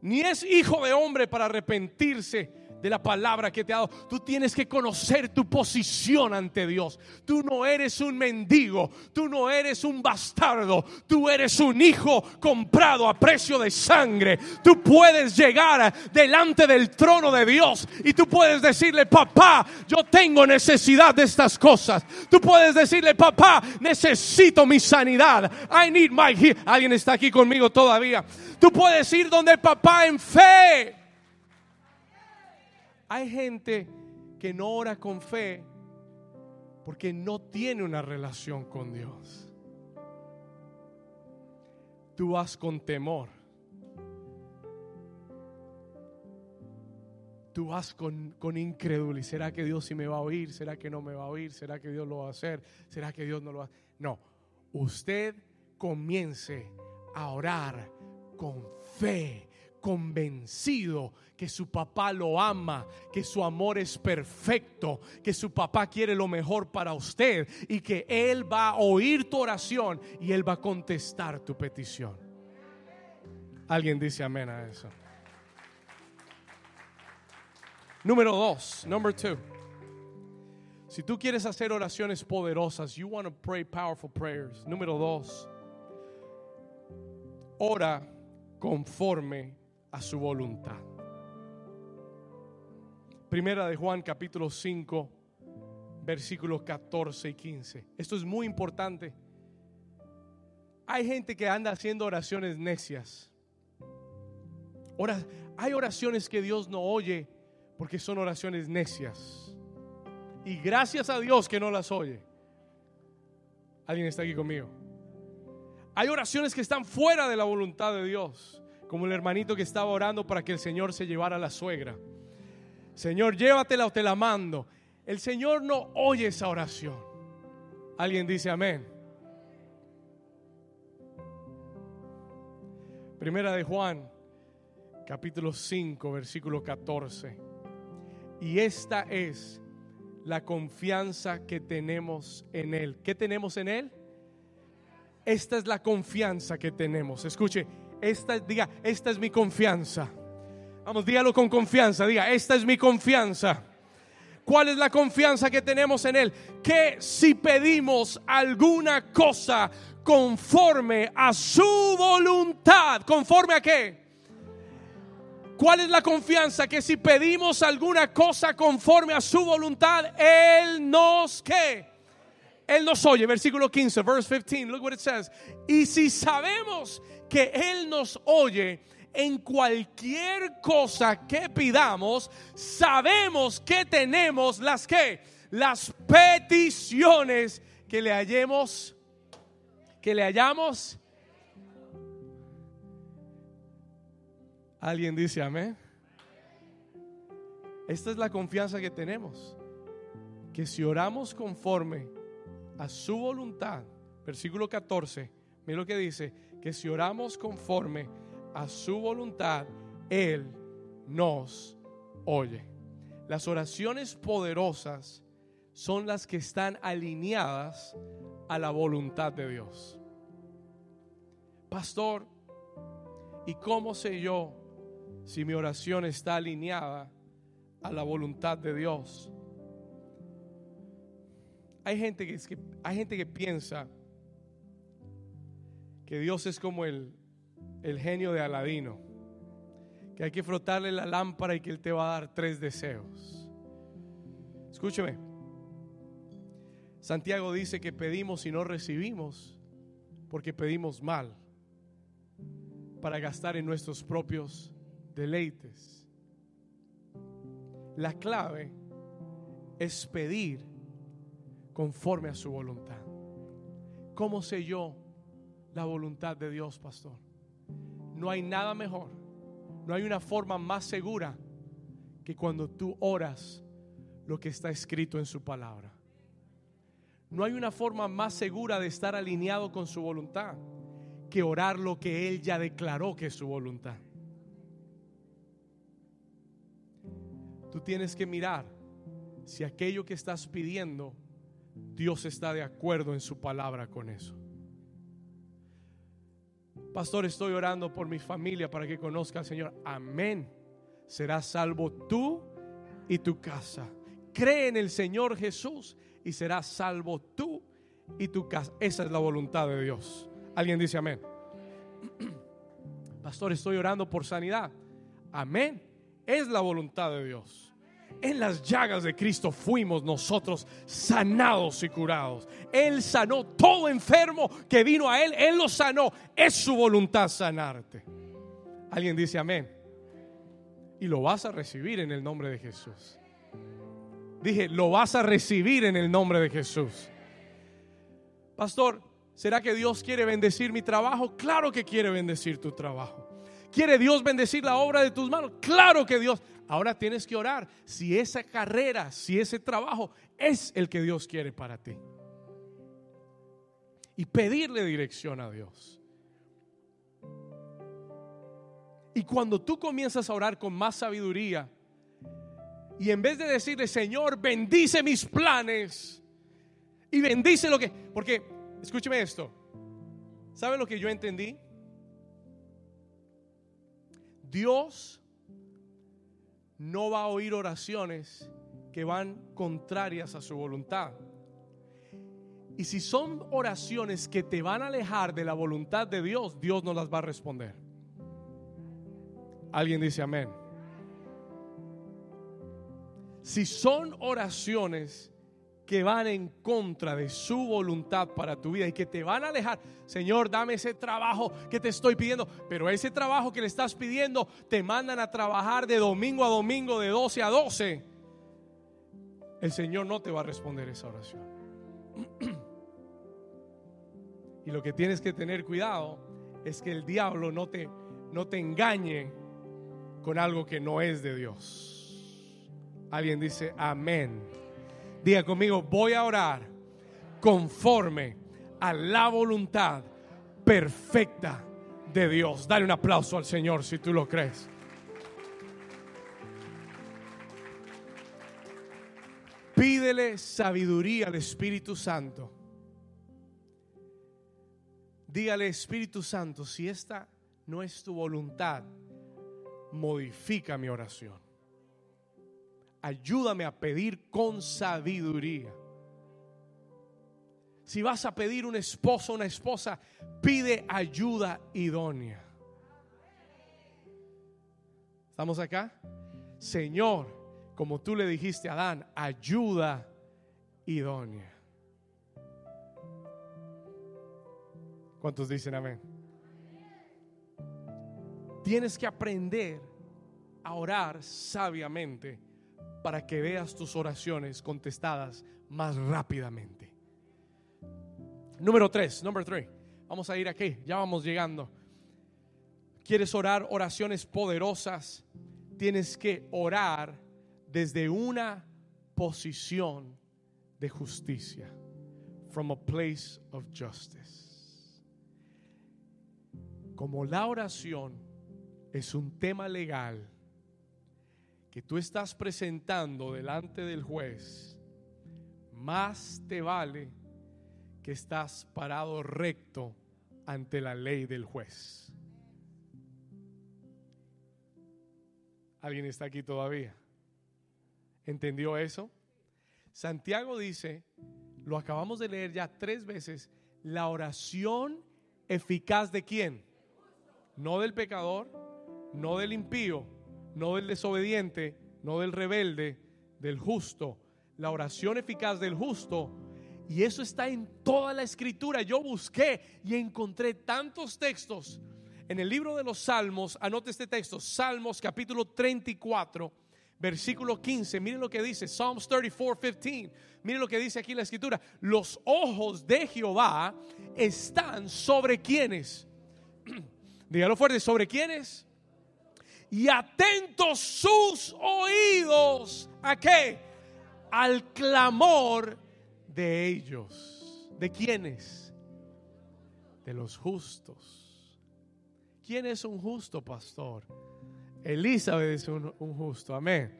ni es hijo de hombre para arrepentirse de la palabra que te ha dado. Tú tienes que conocer tu posición ante Dios. Tú no eres un mendigo, tú no eres un bastardo, tú eres un hijo comprado a precio de sangre. Tú puedes llegar delante del trono de Dios y tú puedes decirle, papá, yo tengo necesidad de estas cosas. Tú puedes decirle, papá, necesito mi sanidad. I need my Alguien está aquí conmigo todavía. Tú puedes ir donde papá en fe hay gente que no ora con fe porque no tiene una relación con Dios. Tú vas con temor. Tú vas con, con incredulidad. ¿Será que Dios sí me va a oír? ¿Será que no me va a oír? ¿Será que Dios lo va a hacer? ¿Será que Dios no lo va a hacer? No. Usted comience a orar con fe convencido que su papá lo ama, que su amor es perfecto, que su papá quiere lo mejor para usted y que Él va a oír tu oración y Él va a contestar tu petición. Alguien dice amén a eso. Número dos, number two. Si tú quieres hacer oraciones poderosas, you want to pray powerful prayers. Número dos, ora conforme a su voluntad. Primera de Juan capítulo 5, versículos 14 y 15. Esto es muy importante. Hay gente que anda haciendo oraciones necias. hay oraciones que Dios no oye porque son oraciones necias. Y gracias a Dios que no las oye. ¿Alguien está aquí conmigo? Hay oraciones que están fuera de la voluntad de Dios, como el hermanito que estaba orando para que el Señor se llevara a la suegra. Señor, llévatela o te la mando. El Señor no oye esa oración. Alguien dice amén. Primera de Juan, capítulo 5, versículo 14. Y esta es la confianza que tenemos en Él. ¿Qué tenemos en Él? Esta es la confianza que tenemos. Escuche, esta, diga, esta es mi confianza. Vamos, dígalo con confianza. Diga, esta es mi confianza. ¿Cuál es la confianza que tenemos en Él? Que si pedimos alguna cosa conforme a su voluntad, ¿conforme a qué? ¿Cuál es la confianza? Que si pedimos alguna cosa conforme a su voluntad, Él nos qué? Él nos oye. Versículo 15, verse 15, look what it says. Y si sabemos que Él nos oye, en cualquier cosa que pidamos, sabemos que tenemos las que, las peticiones que le hallemos, que le hallamos. Alguien dice amén. Esta es la confianza que tenemos. Que si oramos conforme a su voluntad, versículo 14, mira lo que dice, que si oramos conforme a su voluntad, Él nos oye. Las oraciones poderosas son las que están alineadas a la voluntad de Dios. Pastor, ¿y cómo sé yo si mi oración está alineada a la voluntad de Dios? Hay gente que, hay gente que piensa que Dios es como el, el genio de Aladino, que hay que frotarle la lámpara y que Él te va a dar tres deseos. Escúcheme, Santiago dice que pedimos y no recibimos porque pedimos mal para gastar en nuestros propios deleites. La clave es pedir conforme a su voluntad. ¿Cómo sé yo la voluntad de Dios, pastor? No hay nada mejor, no hay una forma más segura que cuando tú oras lo que está escrito en su palabra. No hay una forma más segura de estar alineado con su voluntad que orar lo que Él ya declaró que es su voluntad. Tú tienes que mirar si aquello que estás pidiendo, Dios está de acuerdo en su palabra con eso. Pastor, estoy orando por mi familia para que conozca al Señor. Amén. Serás salvo tú y tu casa. Cree en el Señor Jesús y serás salvo tú y tu casa. Esa es la voluntad de Dios. Alguien dice amén. Pastor, estoy orando por sanidad. Amén. Es la voluntad de Dios. En las llagas de Cristo fuimos nosotros sanados y curados. Él sanó todo enfermo que vino a Él. Él lo sanó. Es su voluntad sanarte. Alguien dice amén. Y lo vas a recibir en el nombre de Jesús. Dije, lo vas a recibir en el nombre de Jesús. Pastor, ¿será que Dios quiere bendecir mi trabajo? Claro que quiere bendecir tu trabajo. ¿Quiere Dios bendecir la obra de tus manos? Claro que Dios. Ahora tienes que orar si esa carrera, si ese trabajo es el que Dios quiere para ti. Y pedirle dirección a Dios. Y cuando tú comienzas a orar con más sabiduría, y en vez de decirle, Señor, bendice mis planes, y bendice lo que... Porque, escúcheme esto, ¿sabe lo que yo entendí? Dios no va a oír oraciones que van contrarias a su voluntad. Y si son oraciones que te van a alejar de la voluntad de Dios, Dios no las va a responder. Alguien dice amén. Si son oraciones que van en contra de su voluntad para tu vida y que te van a alejar. Señor, dame ese trabajo que te estoy pidiendo. Pero ese trabajo que le estás pidiendo te mandan a trabajar de domingo a domingo, de 12 a 12. El Señor no te va a responder esa oración. Y lo que tienes que tener cuidado es que el diablo no te, no te engañe con algo que no es de Dios. Alguien dice amén. Diga conmigo, voy a orar conforme a la voluntad perfecta de Dios. Dale un aplauso al Señor si tú lo crees. Pídele sabiduría al Espíritu Santo. Dígale, Espíritu Santo, si esta no es tu voluntad, modifica mi oración ayúdame a pedir con sabiduría. Si vas a pedir un esposo o una esposa, pide ayuda idónea. ¿Estamos acá? Señor, como tú le dijiste a Adán, ayuda idónea. ¿Cuántos dicen amén? Tienes que aprender a orar sabiamente para que veas tus oraciones contestadas más rápidamente. Número tres, número tres. Vamos a ir aquí, ya vamos llegando. ¿Quieres orar oraciones poderosas? Tienes que orar desde una posición de justicia. From a place of justice. Como la oración es un tema legal, que tú estás presentando delante del juez, más te vale que estás parado recto ante la ley del juez. ¿Alguien está aquí todavía? ¿Entendió eso? Santiago dice, lo acabamos de leer ya tres veces, la oración eficaz de quién? No del pecador, no del impío, no del desobediente, no del rebelde, del justo. La oración eficaz del justo. Y eso está en toda la escritura. Yo busqué y encontré tantos textos. En el libro de los Salmos, anote este texto, Salmos capítulo 34, versículo 15. Miren lo que dice, Psalms 34, 15. Miren lo que dice aquí la escritura. Los ojos de Jehová están sobre quienes. Dígalo fuerte, ¿sobre quienes? Y atentos sus oídos a qué? Al clamor de ellos. ¿De quiénes? De los justos. ¿Quién es un justo pastor? Elizabeth es un, un justo, amén.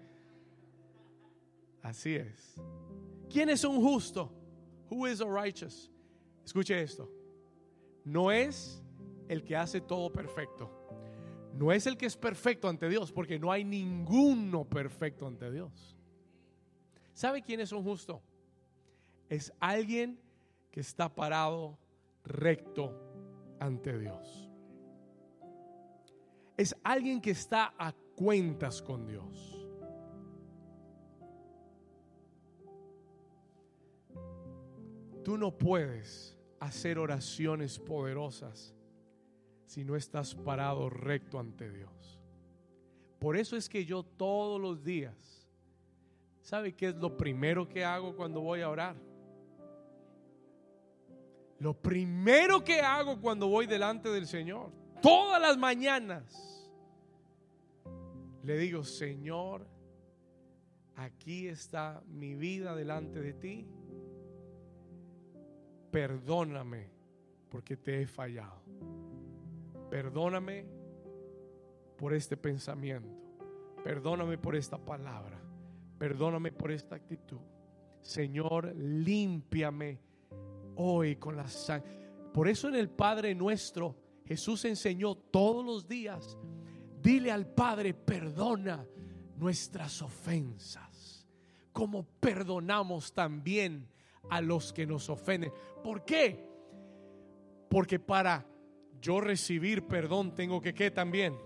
Así es. ¿Quién es un justo? Who is a righteous? Escuche esto. No es el que hace todo perfecto no es el que es perfecto ante Dios, porque no hay ninguno perfecto ante Dios. ¿Sabe quién es un justo? Es alguien que está parado recto ante Dios. Es alguien que está a cuentas con Dios. Tú no puedes hacer oraciones poderosas si no estás parado recto ante Dios. Por eso es que yo todos los días, ¿sabe qué es lo primero que hago cuando voy a orar? Lo primero que hago cuando voy delante del Señor, todas las mañanas, le digo, Señor, aquí está mi vida delante de ti. Perdóname porque te he fallado. Perdóname por este pensamiento. Perdóname por esta palabra. Perdóname por esta actitud. Señor, límpiame hoy con la sangre. Por eso en el Padre nuestro Jesús enseñó todos los días, dile al Padre, perdona nuestras ofensas, como perdonamos también a los que nos ofenden. ¿Por qué? Porque para yo recibir perdón tengo que qué también.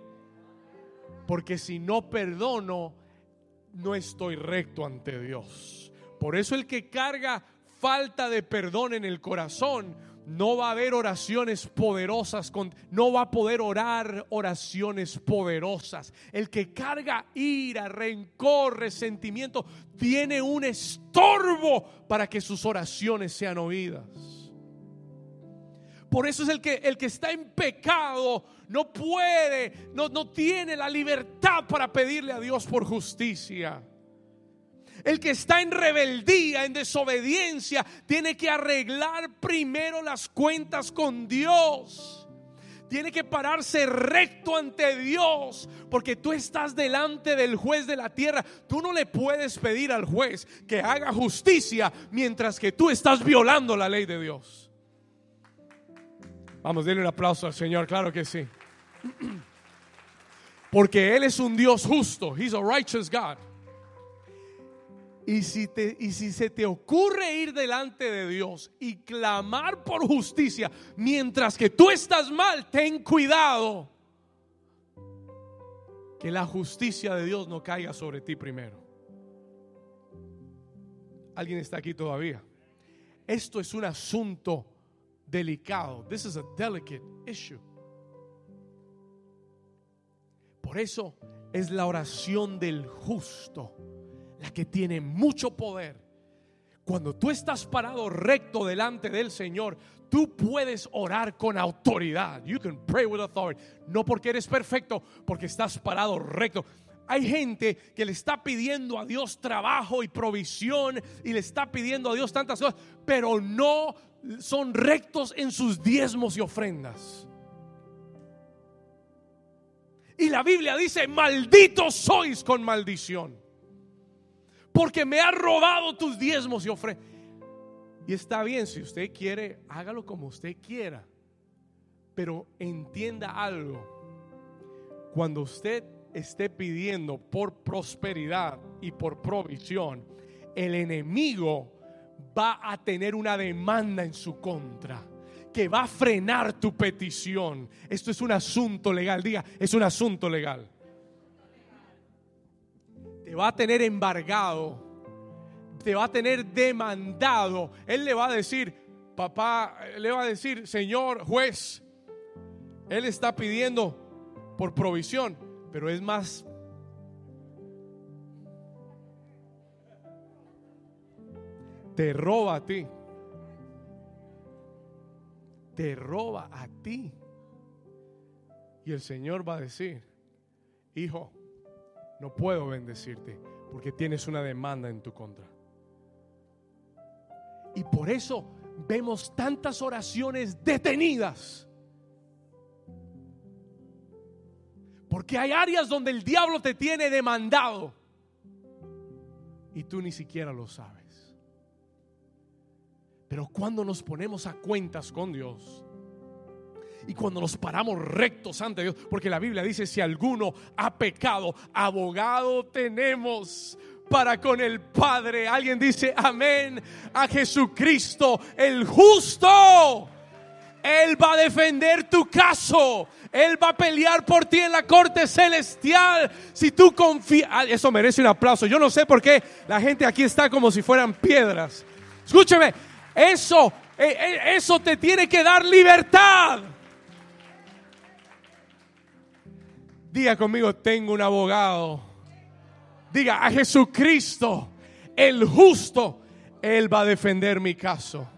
Porque si no perdono, no estoy recto ante Dios. Por eso el que carga falta de perdón en el corazón no va a haber oraciones poderosas, no va a poder orar oraciones poderosas. El que carga ira, rencor, resentimiento, tiene un estorbo para que sus oraciones sean oídas. Por eso es el que, el que está en pecado no puede, no, no tiene la libertad para pedirle a Dios por justicia. El que está en rebeldía, en desobediencia, tiene que arreglar primero las cuentas con Dios. Tiene que pararse recto ante Dios, porque tú estás delante del juez de la tierra. Tú no le puedes pedir al juez que haga justicia mientras que tú estás violando la ley de Dios. Vamos, denle un aplauso al Señor, claro que sí. Porque Él es un Dios justo. He's a righteous God. Y si, te, y si se te ocurre ir delante de Dios y clamar por justicia mientras que tú estás mal, ten cuidado que la justicia de Dios no caiga sobre ti primero. ¿Alguien está aquí todavía? Esto es un asunto delicado. This is a delicate issue. Por eso es la oración del justo la que tiene mucho poder. Cuando tú estás parado recto delante del Señor, tú puedes orar con autoridad. You can pray with authority. No porque eres perfecto, porque estás parado recto. Hay gente que le está pidiendo a Dios trabajo y provisión y le está pidiendo a Dios tantas cosas, pero no son rectos en sus diezmos y ofrendas. Y la Biblia dice, malditos sois con maldición porque me ha robado tus diezmos y ofrendas. Y está bien, si usted quiere, hágalo como usted quiera. Pero entienda algo. Cuando usted esté pidiendo por prosperidad y por provisión, el enemigo va a tener una demanda en su contra que va a frenar tu petición. Esto es un asunto legal, diga, es un asunto legal te va a tener embargado, te va a tener demandado. Él le va a decir, papá, le va a decir, señor juez, él está pidiendo por provisión, pero es más... Te roba a ti. Te roba a ti. Y el Señor va a decir, hijo, no puedo bendecirte porque tienes una demanda en tu contra. Y por eso vemos tantas oraciones detenidas. Porque hay áreas donde el diablo te tiene demandado y tú ni siquiera lo sabes. Pero cuando nos ponemos a cuentas con Dios, y cuando nos paramos rectos ante Dios, porque la Biblia dice, si alguno ha pecado, abogado tenemos para con el Padre. Alguien dice, amén, a Jesucristo, el justo. Él va a defender tu caso. Él va a pelear por ti en la corte celestial. Si tú confías, ah, eso merece un aplauso. Yo no sé por qué la gente aquí está como si fueran piedras. Escúcheme, eso, eh, eh, eso te tiene que dar libertad. Diga conmigo, tengo un abogado. Diga a Jesucristo, el justo, Él va a defender mi caso.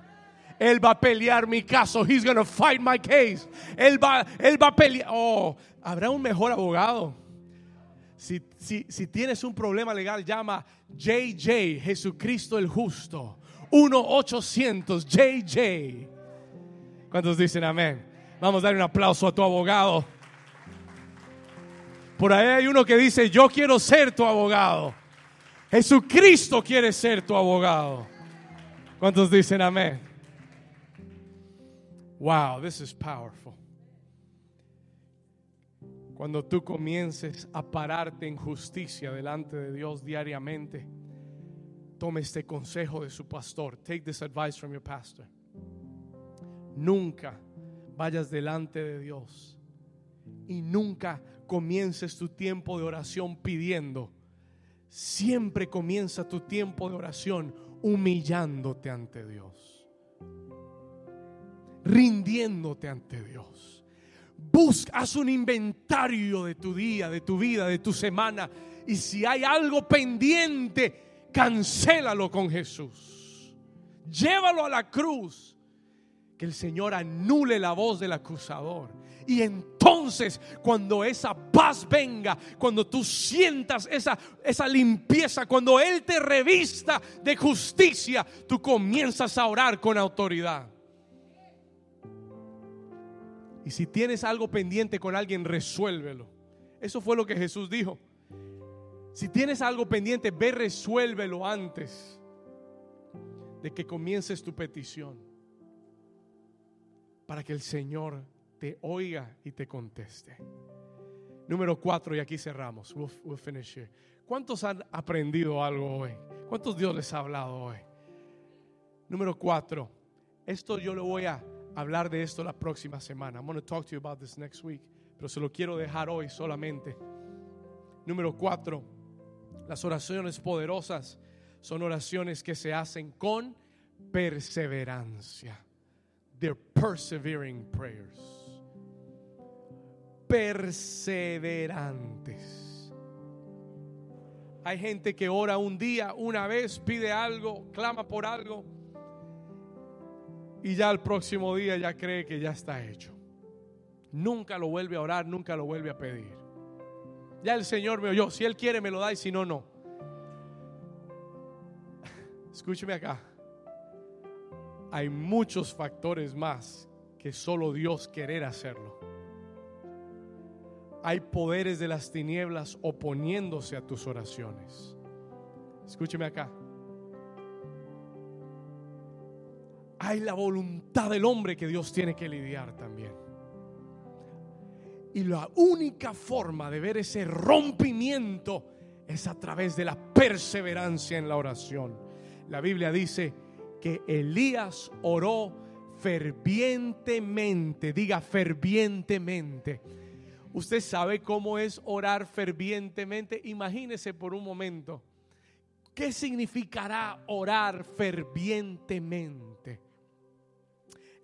Él va a pelear mi caso. He's gonna fight my case. Él va, él va a pelear. Oh, habrá un mejor abogado. Si, si, si tienes un problema legal, llama JJ, Jesucristo el justo. 1-800 JJ. ¿Cuántos dicen amén? Vamos a dar un aplauso a tu abogado. Por ahí hay uno que dice, yo quiero ser tu abogado. Jesucristo quiere ser tu abogado. ¿Cuántos dicen amén? Wow, this is powerful. Cuando tú comiences a pararte en justicia delante de Dios diariamente, tome este consejo de su pastor. Take this advice from your pastor. Nunca vayas delante de Dios y nunca comiences tu tiempo de oración pidiendo siempre comienza tu tiempo de oración humillándote ante Dios, rindiéndote ante Dios. Busca, haz un inventario de tu día, de tu vida, de tu semana. Y si hay algo pendiente, cancélalo con Jesús. Llévalo a la cruz. Que el Señor anule la voz del acusador. Y entonces cuando esa paz venga, cuando tú sientas esa, esa limpieza, cuando Él te revista de justicia, tú comienzas a orar con autoridad. Y si tienes algo pendiente con alguien, resuélvelo. Eso fue lo que Jesús dijo. Si tienes algo pendiente, ve, resuélvelo antes de que comiences tu petición. Para que el Señor te oiga y te conteste. Número cuatro, y aquí cerramos. We'll, finish here. ¿Cuántos han aprendido algo hoy? ¿Cuántos Dios les ha hablado hoy? Número cuatro. Esto yo lo voy a hablar de esto la próxima semana. I'm going to talk to you about this next week. Pero se lo quiero dejar hoy solamente. Número cuatro. Las oraciones poderosas son oraciones que se hacen con perseverancia. They're persevering prayers perseverantes. Hay gente que ora un día, una vez, pide algo, clama por algo y ya el próximo día ya cree que ya está hecho. Nunca lo vuelve a orar, nunca lo vuelve a pedir. Ya el Señor me oyó, si Él quiere me lo da y si no, no. Escúcheme acá. Hay muchos factores más que solo Dios querer hacerlo hay poderes de las tinieblas oponiéndose a tus oraciones. Escúcheme acá. Hay la voluntad del hombre que Dios tiene que lidiar también. Y la única forma de ver ese rompimiento es a través de la perseverancia en la oración. La Biblia dice que Elías oró fervientemente, diga fervientemente Usted sabe cómo es orar fervientemente. Imagínese por un momento. ¿Qué significará orar fervientemente?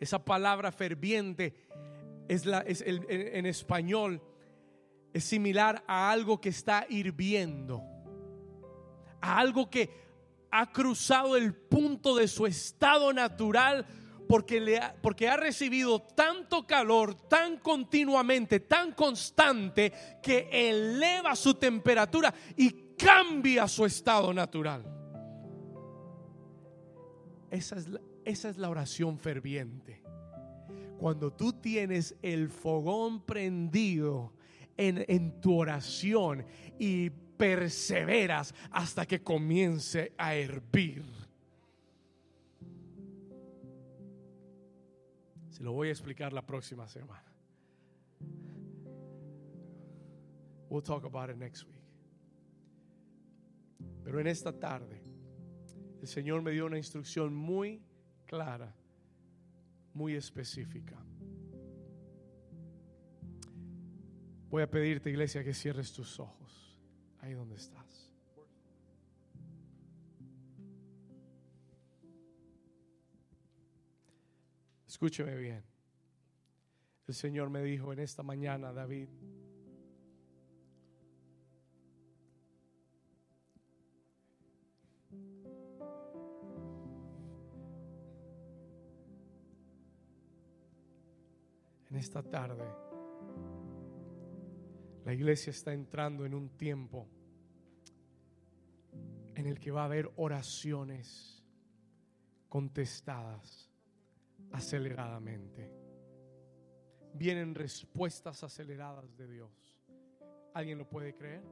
Esa palabra ferviente es, la, es en español es similar a algo que está hirviendo, a algo que ha cruzado el punto de su estado natural porque, le ha, porque ha recibido tanto calor tan continuamente, tan constante, que eleva su temperatura y cambia su estado natural. Esa es la, esa es la oración ferviente. Cuando tú tienes el fogón prendido en, en tu oración y perseveras hasta que comience a hervir Se lo voy a explicar la próxima semana. We'll talk about it next week. Pero en esta tarde, el Señor me dio una instrucción muy clara, muy específica. Voy a pedirte, iglesia, que cierres tus ojos ahí donde estás. Escúcheme bien. El Señor me dijo en esta mañana, David, esta tarde, la iglesia está entrando en un tiempo en el que va a haber oraciones contestadas aceleradamente. Vienen respuestas aceleradas de Dios. ¿Alguien lo puede creer?